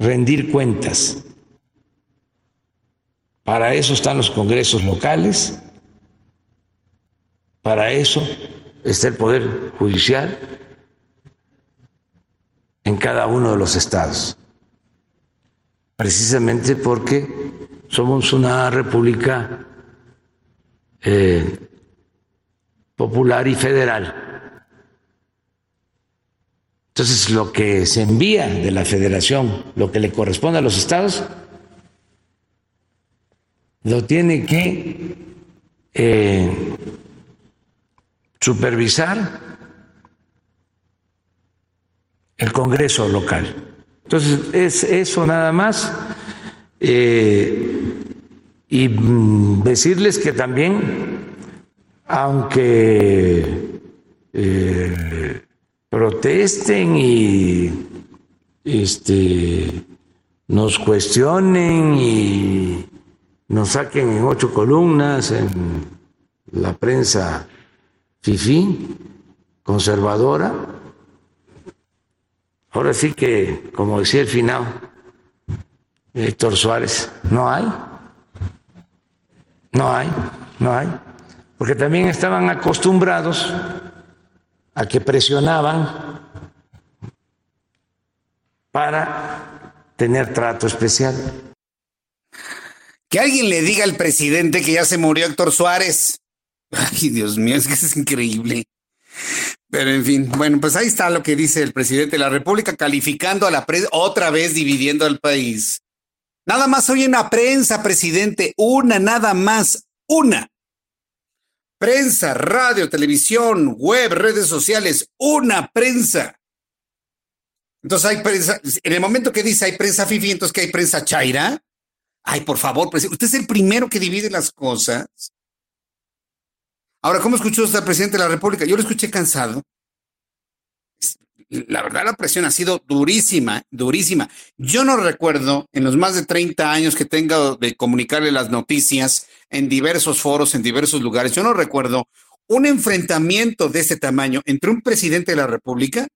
rendir cuentas. Para eso están los congresos locales, para eso está el Poder Judicial en cada uno de los estados, precisamente porque somos una república eh, popular y federal. Entonces, lo que se envía de la federación, lo que le corresponde a los estados, lo tiene que eh, supervisar el Congreso local. Entonces, es eso nada más. Eh, y mm, decirles que también, aunque eh, protesten y este, nos cuestionen y nos saquen en ocho columnas en la prensa fifí, conservadora. Ahora sí que, como decía el final, Héctor Suárez, no hay, no hay, no hay, porque también estaban acostumbrados a que presionaban para tener trato especial. Que alguien le diga al presidente que ya se murió Héctor Suárez. Ay, Dios mío, es que es increíble. Pero en fin, bueno, pues ahí está lo que dice el presidente de la República, calificando a la prensa, otra vez dividiendo al país. Nada más hoy en la prensa, presidente, una, nada más, una. Prensa, radio, televisión, web, redes sociales, una prensa. Entonces hay prensa, en el momento que dice hay prensa fifi, entonces que hay prensa chaira. Ay, por favor, usted es el primero que divide las cosas. Ahora, ¿cómo escuchó usted al presidente de la República? Yo lo escuché cansado. La verdad, la presión ha sido durísima, durísima. Yo no recuerdo en los más de 30 años que tengo de comunicarle las noticias en diversos foros, en diversos lugares, yo no recuerdo un enfrentamiento de ese tamaño entre un presidente de la República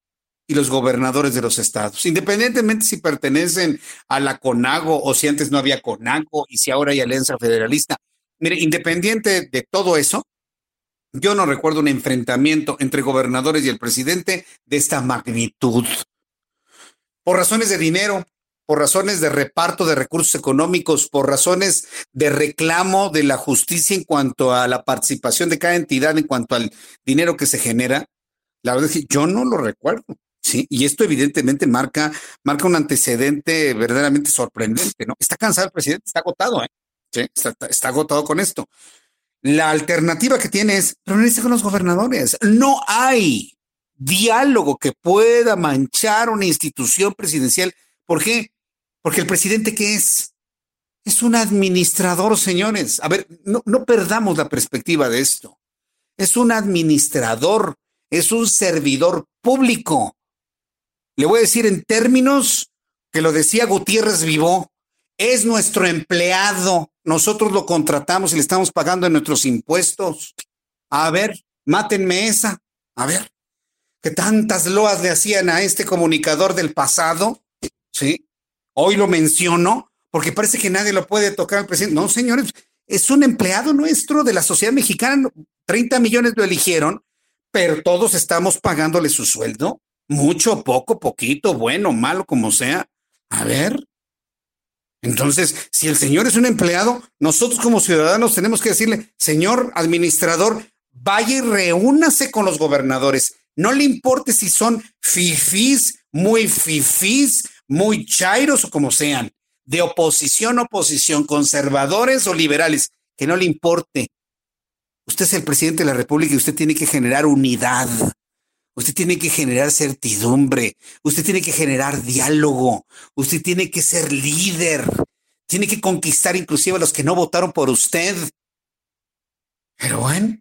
y los gobernadores de los estados, independientemente si pertenecen a la CONAGO o si antes no había CONAGO y si ahora hay Alianza Federalista. Mire, independiente de todo eso, yo no recuerdo un enfrentamiento entre gobernadores y el presidente de esta magnitud. Por razones de dinero, por razones de reparto de recursos económicos, por razones de reclamo de la justicia en cuanto a la participación de cada entidad, en cuanto al dinero que se genera, la verdad es que yo no lo recuerdo. Sí, y esto evidentemente marca, marca un antecedente verdaderamente sorprendente, ¿no? Está cansado el presidente, está agotado, ¿eh? Sí, está agotado con esto. La alternativa que tiene es reunirse con los gobernadores. No hay diálogo que pueda manchar una institución presidencial. ¿Por qué? Porque el presidente ¿qué es? Es un administrador, señores. A ver, no, no perdamos la perspectiva de esto. Es un administrador, es un servidor público. Le voy a decir en términos que lo decía Gutiérrez Vivó, es nuestro empleado. Nosotros lo contratamos y le estamos pagando en nuestros impuestos. A ver, mátenme esa. A ver, que tantas loas le hacían a este comunicador del pasado. Sí, hoy lo menciono porque parece que nadie lo puede tocar al presidente. No, señores, es un empleado nuestro de la sociedad mexicana. 30 millones lo eligieron, pero todos estamos pagándole su sueldo. Mucho, poco, poquito, bueno, malo, como sea. A ver, entonces, si el señor es un empleado, nosotros como ciudadanos tenemos que decirle, señor administrador, vaya y reúnase con los gobernadores. No le importe si son fifís, muy fifís, muy chairos o como sean, de oposición, oposición, conservadores o liberales, que no le importe. Usted es el presidente de la República y usted tiene que generar unidad. Usted tiene que generar certidumbre, usted tiene que generar diálogo, usted tiene que ser líder, tiene que conquistar inclusive a los que no votaron por usted. Pero bueno,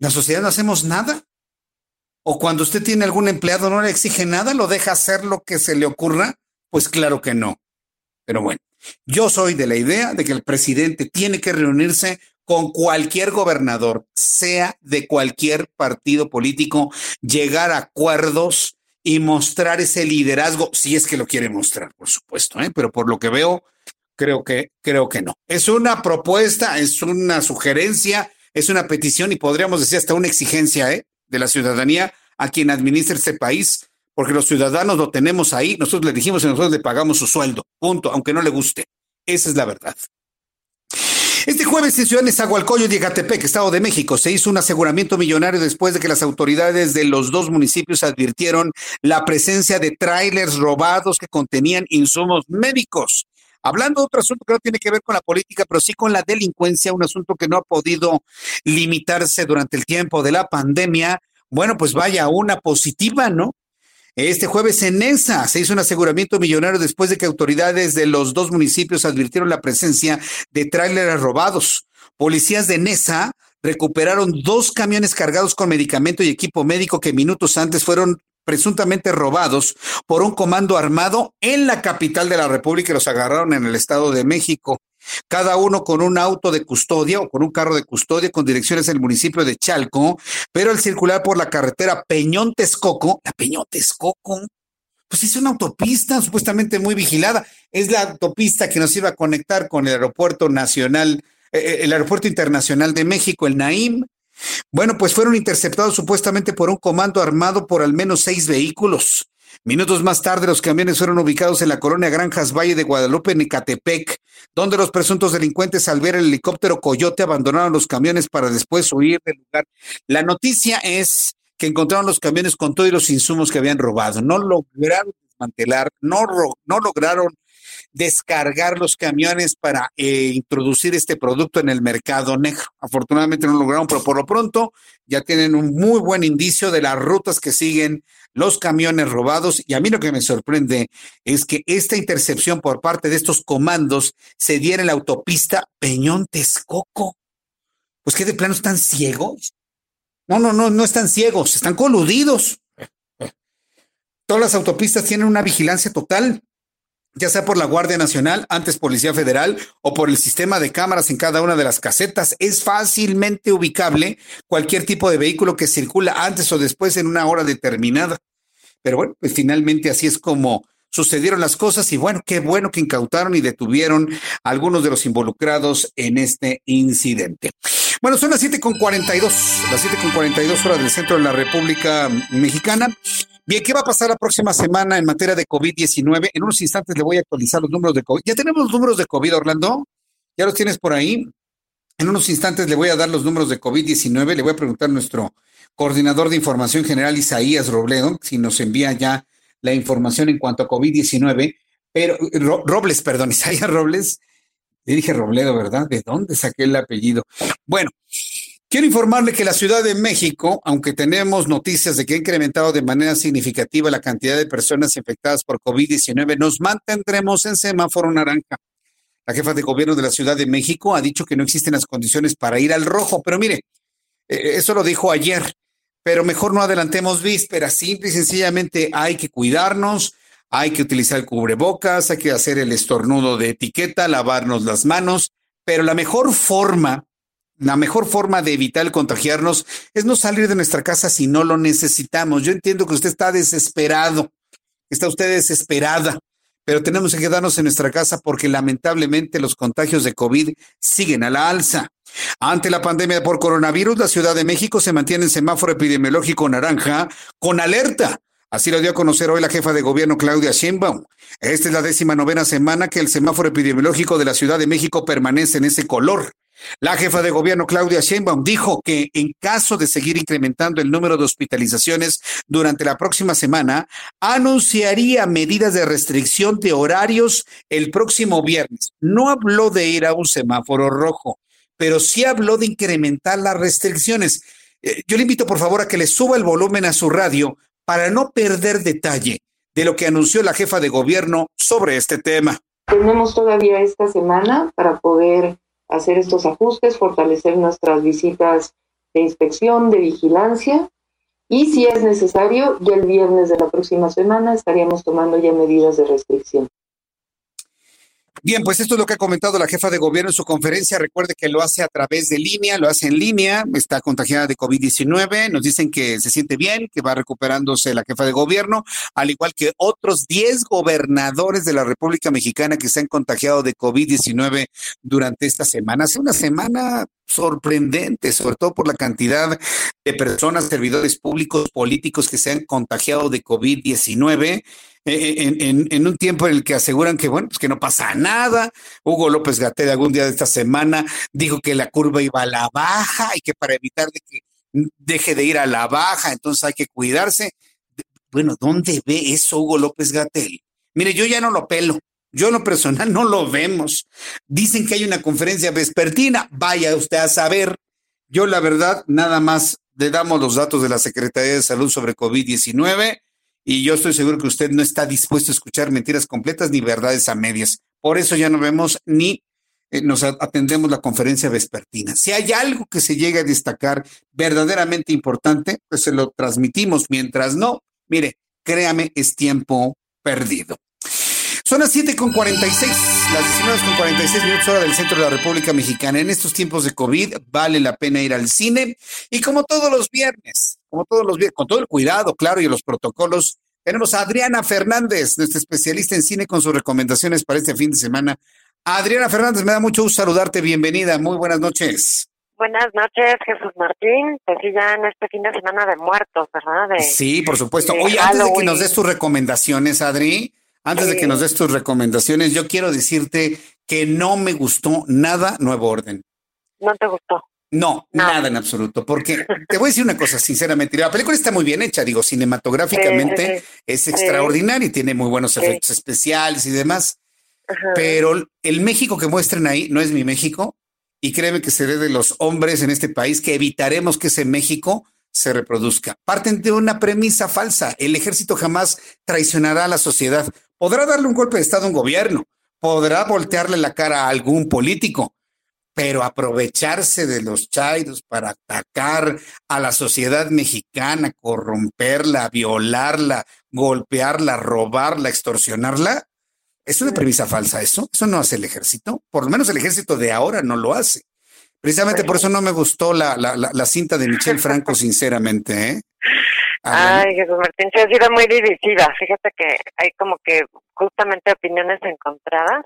la sociedad no hacemos nada. O cuando usted tiene algún empleado no le exige nada, lo deja hacer lo que se le ocurra, pues claro que no. Pero bueno, yo soy de la idea de que el presidente tiene que reunirse con cualquier gobernador, sea de cualquier partido político, llegar a acuerdos y mostrar ese liderazgo, si es que lo quiere mostrar, por supuesto, ¿eh? pero por lo que veo, creo que, creo que no. Es una propuesta, es una sugerencia, es una petición y podríamos decir hasta una exigencia ¿eh? de la ciudadanía a quien administra este país, porque los ciudadanos lo tenemos ahí, nosotros le dijimos y nosotros le pagamos su sueldo, punto, aunque no le guste. Esa es la verdad. Este jueves en Ciudad Nezahualcóyotl y Ecatepec, Estado de México, se hizo un aseguramiento millonario después de que las autoridades de los dos municipios advirtieron la presencia de trailers robados que contenían insumos médicos. Hablando de otro asunto que no tiene que ver con la política, pero sí con la delincuencia, un asunto que no ha podido limitarse durante el tiempo de la pandemia. Bueno, pues vaya, una positiva, ¿no? Este jueves en ESA se hizo un aseguramiento millonario después de que autoridades de los dos municipios advirtieron la presencia de tráileres robados. Policías de NESA recuperaron dos camiones cargados con medicamento y equipo médico que minutos antes fueron presuntamente robados por un comando armado en la capital de la República y los agarraron en el Estado de México cada uno con un auto de custodia o con un carro de custodia con direcciones en el municipio de Chalco, pero al circular por la carretera Peñón Texcoco, la Peñón Texcoco, pues es una autopista supuestamente muy vigilada. Es la autopista que nos iba a conectar con el aeropuerto nacional, eh, eh, el aeropuerto internacional de México, el Naim. Bueno, pues fueron interceptados supuestamente por un comando armado por al menos seis vehículos. Minutos más tarde, los camiones fueron ubicados en la colonia Granjas Valle de Guadalupe, en Ecatepec, donde los presuntos delincuentes al ver el helicóptero Coyote abandonaron los camiones para después huir del lugar. La noticia es que encontraron los camiones con todos los insumos que habían robado. No lograron desmantelar, no, no lograron descargar los camiones para eh, introducir este producto en el mercado negro. Afortunadamente no lo lograron, pero por lo pronto ya tienen un muy buen indicio de las rutas que siguen los camiones robados. Y a mí lo que me sorprende es que esta intercepción por parte de estos comandos se diera en la autopista Peñón Texcoco. Pues que de plano están ciegos. No, no, no, no están ciegos, están coludidos. Todas las autopistas tienen una vigilancia total ya sea por la Guardia Nacional, antes Policía Federal, o por el sistema de cámaras en cada una de las casetas. Es fácilmente ubicable cualquier tipo de vehículo que circula antes o después en una hora determinada. Pero bueno, pues finalmente así es como sucedieron las cosas y bueno, qué bueno que incautaron y detuvieron a algunos de los involucrados en este incidente. Bueno, son las 7.42, las 7.42 horas del centro de la República Mexicana. Bien, ¿qué va a pasar la próxima semana en materia de COVID-19? En unos instantes le voy a actualizar los números de COVID. ¿Ya tenemos los números de COVID, Orlando? ¿Ya los tienes por ahí? En unos instantes le voy a dar los números de COVID-19. Le voy a preguntar a nuestro coordinador de información general, Isaías Robledo, si nos envía ya la información en cuanto a COVID-19. Pero, Robles, perdón, Isaías Robles. Le dije Robledo, ¿verdad? ¿De dónde saqué el apellido? Bueno, Quiero informarle que la Ciudad de México, aunque tenemos noticias de que ha incrementado de manera significativa la cantidad de personas infectadas por COVID-19, nos mantendremos en semáforo naranja. La jefa de gobierno de la Ciudad de México ha dicho que no existen las condiciones para ir al rojo, pero mire, eh, eso lo dijo ayer, pero mejor no adelantemos vísperas, simple y sencillamente hay que cuidarnos, hay que utilizar el cubrebocas, hay que hacer el estornudo de etiqueta, lavarnos las manos, pero la mejor forma la mejor forma de evitar el contagiarnos es no salir de nuestra casa si no lo necesitamos. Yo entiendo que usted está desesperado, está usted desesperada, pero tenemos que quedarnos en nuestra casa porque lamentablemente los contagios de COVID siguen a la alza. Ante la pandemia por coronavirus, la Ciudad de México se mantiene en semáforo epidemiológico naranja con alerta. Así lo dio a conocer hoy la jefa de gobierno Claudia Sheinbaum. Esta es la décima novena semana que el semáforo epidemiológico de la Ciudad de México permanece en ese color. La jefa de gobierno Claudia Sheinbaum dijo que en caso de seguir incrementando el número de hospitalizaciones durante la próxima semana, anunciaría medidas de restricción de horarios el próximo viernes. No habló de ir a un semáforo rojo, pero sí habló de incrementar las restricciones. Eh, yo le invito por favor a que le suba el volumen a su radio para no perder detalle de lo que anunció la jefa de gobierno sobre este tema. Tenemos todavía esta semana para poder hacer estos ajustes, fortalecer nuestras visitas de inspección, de vigilancia y si es necesario, ya el viernes de la próxima semana estaríamos tomando ya medidas de restricción. Bien, pues esto es lo que ha comentado la jefa de gobierno en su conferencia. Recuerde que lo hace a través de línea, lo hace en línea, está contagiada de COVID-19. Nos dicen que se siente bien, que va recuperándose la jefa de gobierno, al igual que otros 10 gobernadores de la República Mexicana que se han contagiado de COVID-19 durante esta semana. Hace una semana sorprendente, sobre todo por la cantidad de personas, servidores públicos, políticos que se han contagiado de COVID-19. En, un tiempo en el que aseguran que, bueno, pues que no pasa nada. Hugo López Gatel algún día de esta semana dijo que la curva iba a la baja y que para evitar que deje de ir a la baja, entonces hay que cuidarse. Bueno, ¿dónde ve eso Hugo López Gatel? Mire, yo ya no lo pelo. Yo en lo personal no lo vemos. Dicen que hay una conferencia vespertina. Vaya usted a saber. Yo la verdad, nada más le damos los datos de la Secretaría de Salud sobre COVID-19 y yo estoy seguro que usted no está dispuesto a escuchar mentiras completas ni verdades a medias. Por eso ya no vemos ni eh, nos atendemos la conferencia vespertina. Si hay algo que se llegue a destacar verdaderamente importante, pues se lo transmitimos. Mientras no, mire, créame, es tiempo perdido. Son las 7 con 46, las 19 con 46 minutos hora del centro de la República Mexicana. En estos tiempos de COVID vale la pena ir al cine y como todos los viernes, como todos los viernes, con todo el cuidado, claro, y los protocolos, tenemos a Adriana Fernández, nuestra especialista en cine, con sus recomendaciones para este fin de semana. Adriana Fernández, me da mucho gusto saludarte. Bienvenida. Muy buenas noches. Buenas noches, Jesús Martín. Pues sí, ya en este fin de semana de muertos, ¿verdad? sí, por supuesto. Oye, antes de que nos des tus recomendaciones, Adri, antes de que nos des tus recomendaciones, yo quiero decirte que no me gustó nada Nuevo Orden. ¿No te gustó? No, nada en absoluto, porque te voy a decir una cosa, sinceramente, la película está muy bien hecha, digo, cinematográficamente es extraordinaria y tiene muy buenos efectos especiales y demás, pero el México que muestran ahí no es mi México y créeme que seré de los hombres en este país que evitaremos que ese México se reproduzca. Parten de una premisa falsa, el ejército jamás traicionará a la sociedad, podrá darle un golpe de Estado a un gobierno, podrá voltearle la cara a algún político, pero aprovecharse de los chairos para atacar a la sociedad mexicana, corromperla, violarla, golpearla, robarla, extorsionarla, es una premisa falsa eso. Eso no hace el ejército. Por lo menos el ejército de ahora no lo hace. Precisamente por eso no me gustó la, la, la, cinta de Michelle Franco, sinceramente. ¿eh? Ay, Jesús Martín, se ha sido muy divisiva. Fíjate que hay como que justamente opiniones encontradas.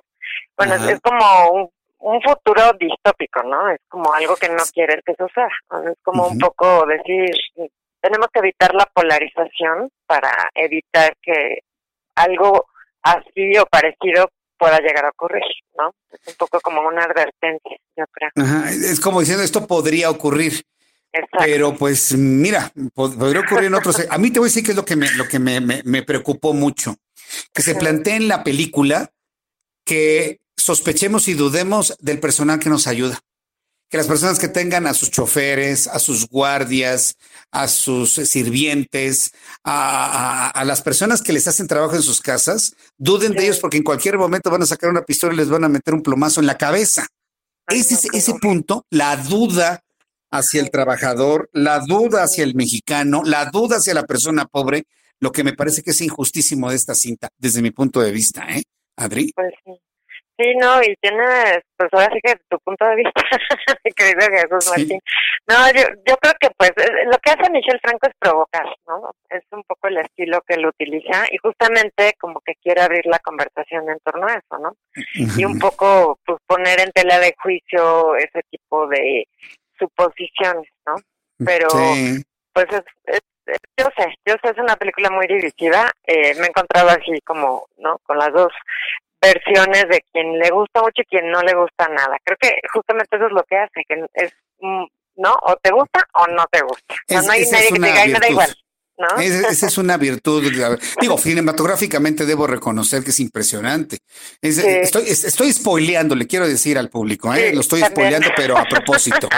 Bueno, es como un un futuro distópico, ¿no? Es como algo que no quiere que suceda. Es como un poco decir, tenemos que evitar la polarización para evitar que algo así o parecido pueda llegar a ocurrir, ¿no? Es un poco como una advertencia, yo creo. Ajá, es como diciendo, esto podría ocurrir. Exacto. Pero pues mira, podría ocurrir en otros. A mí te voy a decir que es lo que me, lo que me, me, preocupó mucho. Que se plantea en la película que sospechemos y dudemos del personal que nos ayuda. Que las personas que tengan a sus choferes, a sus guardias, a sus sirvientes, a, las personas que les hacen trabajo en sus casas, duden de ellos porque en cualquier momento van a sacar una pistola y les van a meter un plomazo en la cabeza. Ese, ese, ese punto, la duda hacia el trabajador, la duda hacia el mexicano, la duda hacia la persona pobre, lo que me parece que es injustísimo de esta cinta, desde mi punto de vista, ¿eh, Adri? Pues sí. Sí, no, y tiene, pues ahora sí que tu punto de vista, querido Jesús Martín. No, yo, yo creo que pues lo que hace Michelle Franco es provocar, ¿no? Es un poco el estilo que él utiliza y justamente como que quiere abrir la conversación en torno a eso, ¿no? Y un poco pues poner en tela de juicio ese tipo de suposiciones, ¿no? Pero pues es, yo sé, yo sé, es una película muy divisiva. Eh, me he encontrado así como, ¿no? Con las dos versiones de quien le gusta mucho y quien no le gusta nada. Creo que justamente eso es lo que hace, que es, mm, ¿no? O te gusta o no te gusta. no hay nadie que te diga, me da igual. ¿No? esa es una virtud. Digo, cinematográficamente debo reconocer que es impresionante. estoy, estoy spoileando, le quiero decir al público, ¿eh? lo estoy spoileando, pero a propósito.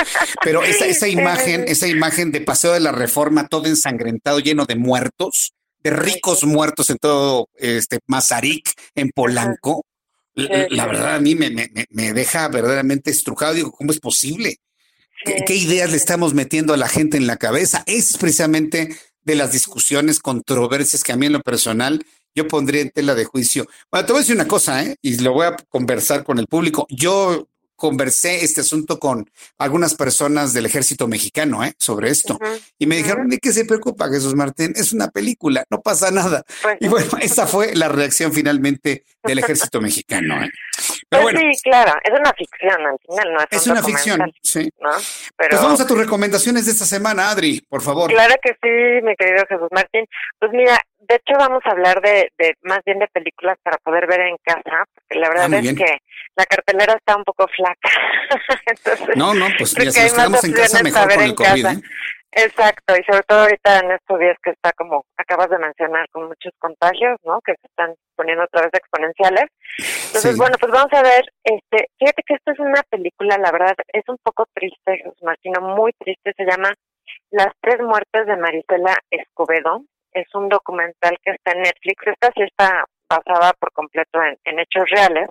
Pero esa, esa imagen, esa imagen de Paseo de la Reforma, todo ensangrentado, lleno de muertos, de ricos muertos en todo este Mazarik, en Polanco. La, verdad a mí me, me, deja verdaderamente estrujado. Digo, ¿cómo es posible? ¿Qué, ideas le estamos metiendo a la gente en la cabeza? Es precisamente de las discusiones, controversias que a mí en lo personal yo pondría en tela de juicio. Bueno, te voy a decir una cosa, ¿eh? Y lo voy a conversar con el público. Yo conversé este asunto con algunas personas del ejército mexicano ¿eh? sobre esto. y me dijeron, ¿de qué se preocupa Jesús Martín? Es una película, no pasa nada. Y bueno, esa fue la reacción finalmente del ejército mexicano. ¿eh? Pero pues sí, claro, es una ficción al final, no es, es una ficción, sí. Pues vamos a tus recomendaciones de esta semana, Adri, por favor. Claro que sí, mi querido Jesús Martín. Pues mira, de hecho vamos a hablar de, de más bien de películas para poder ver en casa, porque la verdad ah, es que la cartelera está un poco flaca. no, no, pues ya si nos quedamos en casa mejor con el COVID. ¿eh? Exacto, y sobre todo ahorita en estos días que está como acabas de mencionar con muchos contagios, ¿no? Que se están poniendo otra vez exponenciales. Entonces, bueno, pues vamos a ver, este, fíjate que esta es una película, la verdad, es un poco triste, Martino, muy triste, se llama Las tres muertes de Marisela Escobedo. Es un documental que está en Netflix. Esta sí está basada por completo en hechos reales.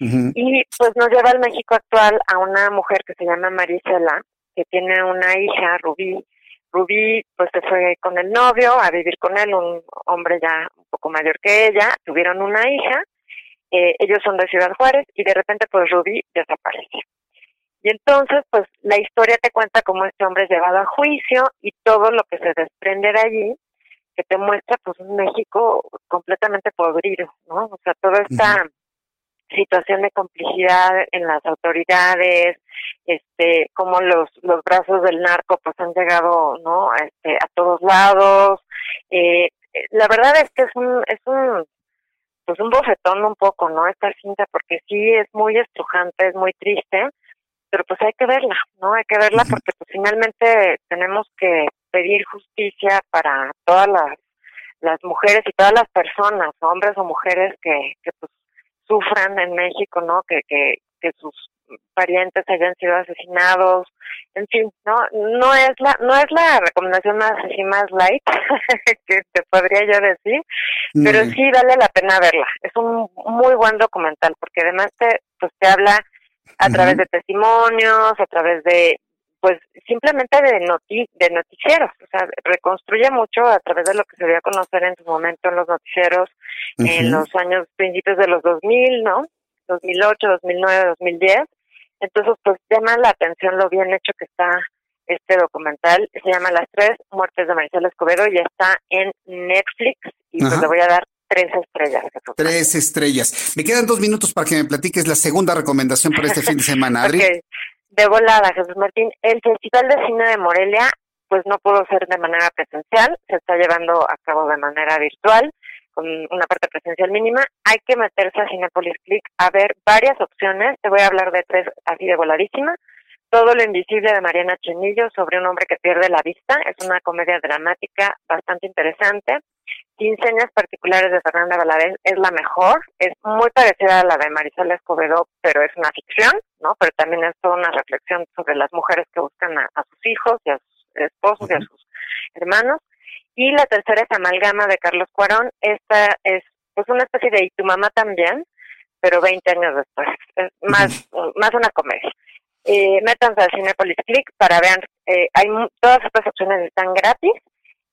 Y pues nos lleva al México actual a una mujer que se llama Marisela, que tiene una hija, Rubí. Rubí pues se fue con el novio a vivir con él, un hombre ya un poco mayor que ella, tuvieron una hija, eh, ellos son de Ciudad Juárez y de repente pues Rubí desaparece. Y entonces pues la historia te cuenta cómo este hombre es llevado a juicio y todo lo que se desprende de allí, que te muestra pues un México completamente podrido, ¿no? O sea, todo está situación de complicidad en las autoridades, este, como los, los brazos del narco pues han llegado, ¿no? Este, a todos lados. Eh, la verdad es que es un, es un, pues un bofetón un poco, ¿no? Esta cinta, porque sí es muy estrujante, es muy triste, pero pues hay que verla, ¿no? Hay que verla porque pues finalmente tenemos que pedir justicia para todas las, las mujeres y todas las personas, hombres o mujeres que, que pues sufran en México, ¿no? Que, que, que sus parientes hayan sido asesinados, en fin, no no es la no es la recomendación más así más light que te podría yo decir, pero Mm. sí vale la pena verla. Es un muy buen documental porque además te pues te habla a través de testimonios, a través de pues simplemente de noti de noticieros, o sea, reconstruye mucho a través de lo que se dio a conocer en su momento en los noticieros en los años principios de los 2000, ¿no? 2008, 2009, 2010. Entonces, pues llama la atención lo bien hecho que está este documental. Se llama Las tres muertes de Maricela Escobedo y está en Netflix y pues le voy a dar tres estrellas. Tres estrellas. Me quedan dos minutos para que me platiques la segunda recomendación para este fin de semana, Adri. Ok, de volada, Jesús Martín. El Festival de Cine de Morelia, pues no pudo ser de manera presencial, se está llevando a cabo de manera virtual, con una parte presencial mínima. Hay que meterse a Cinepolis Click a ver varias opciones. Te voy a hablar de tres así de voladísima. Todo lo invisible de Mariana Chenillo sobre un hombre que pierde la vista. Es una comedia dramática bastante interesante. Quinceñas particulares de Fernanda Valadez es la mejor. Es muy parecida a la de Marisol Escobedo, pero es una ficción, ¿no? Pero también es toda una reflexión sobre las mujeres que buscan a, a sus hijos y a sus esposos y a sus hermanos. Y la tercera es Amalgama de Carlos Cuarón. Esta es pues una especie de Y tu mamá también, pero 20 años después. Es más, más una comedia. Eh, métanse al Cinepolis Click para ver, eh, hay todas estas opciones están gratis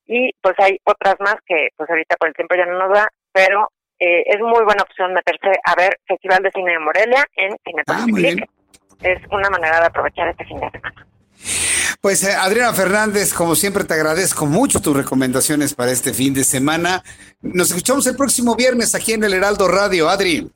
y pues hay otras más que pues ahorita por el tiempo ya no nos da, pero eh, es muy buena opción meterse a ver Festival de Cine de Morelia en Cinepolis Ah. Es una manera de aprovechar este fin de semana. Pues eh, Adriana Fernández, como siempre te agradezco mucho tus recomendaciones para este fin de semana. Nos escuchamos el próximo viernes aquí en el Heraldo Radio, Adri.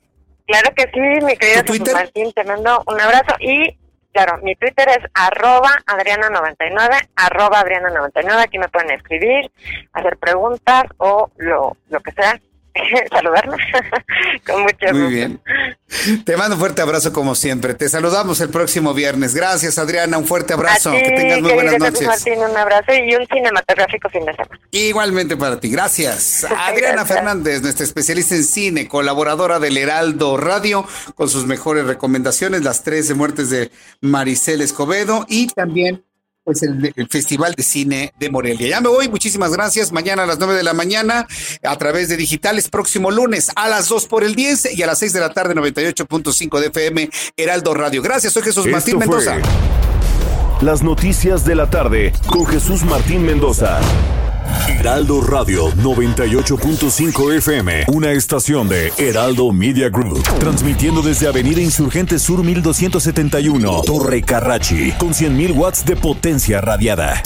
Claro que sí, mi querido Jesús Martín, te mando un abrazo y claro, mi Twitter es arroba adriana99, arroba adriana99, aquí me pueden escribir, hacer preguntas o lo, lo que sea, saludarme con mucho gusto. Muy bien. Te mando un fuerte abrazo como siempre. Te saludamos el próximo viernes. Gracias, Adriana. Un fuerte abrazo. A ti, que tengas muy buenas noches. Martín, un abrazo y un cinematográfico fin de semana. Igualmente para ti. Gracias. Adriana Fernández, nuestra especialista en cine, colaboradora del Heraldo Radio, con sus mejores recomendaciones, las 13 muertes de Maricel Escobedo y también pues el, el Festival de Cine de Morelia. Ya me voy, muchísimas gracias. Mañana a las 9 de la mañana a través de digitales, próximo lunes a las 2 por el 10 y a las 6 de la tarde 98.5 de FM Heraldo Radio. Gracias, soy Jesús Martín Esto Mendoza. Las noticias de la tarde con Jesús Martín Mendoza. Heraldo Radio 98.5 FM, una estación de Heraldo Media Group, transmitiendo desde Avenida Insurgente Sur 1271, Torre Carrachi, con 100.000 watts de potencia radiada.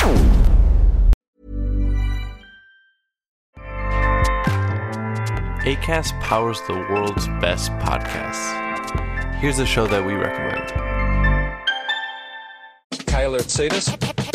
ACAST powers the world's best podcasts. Here's a show that we recommend. Kayla Tsetas.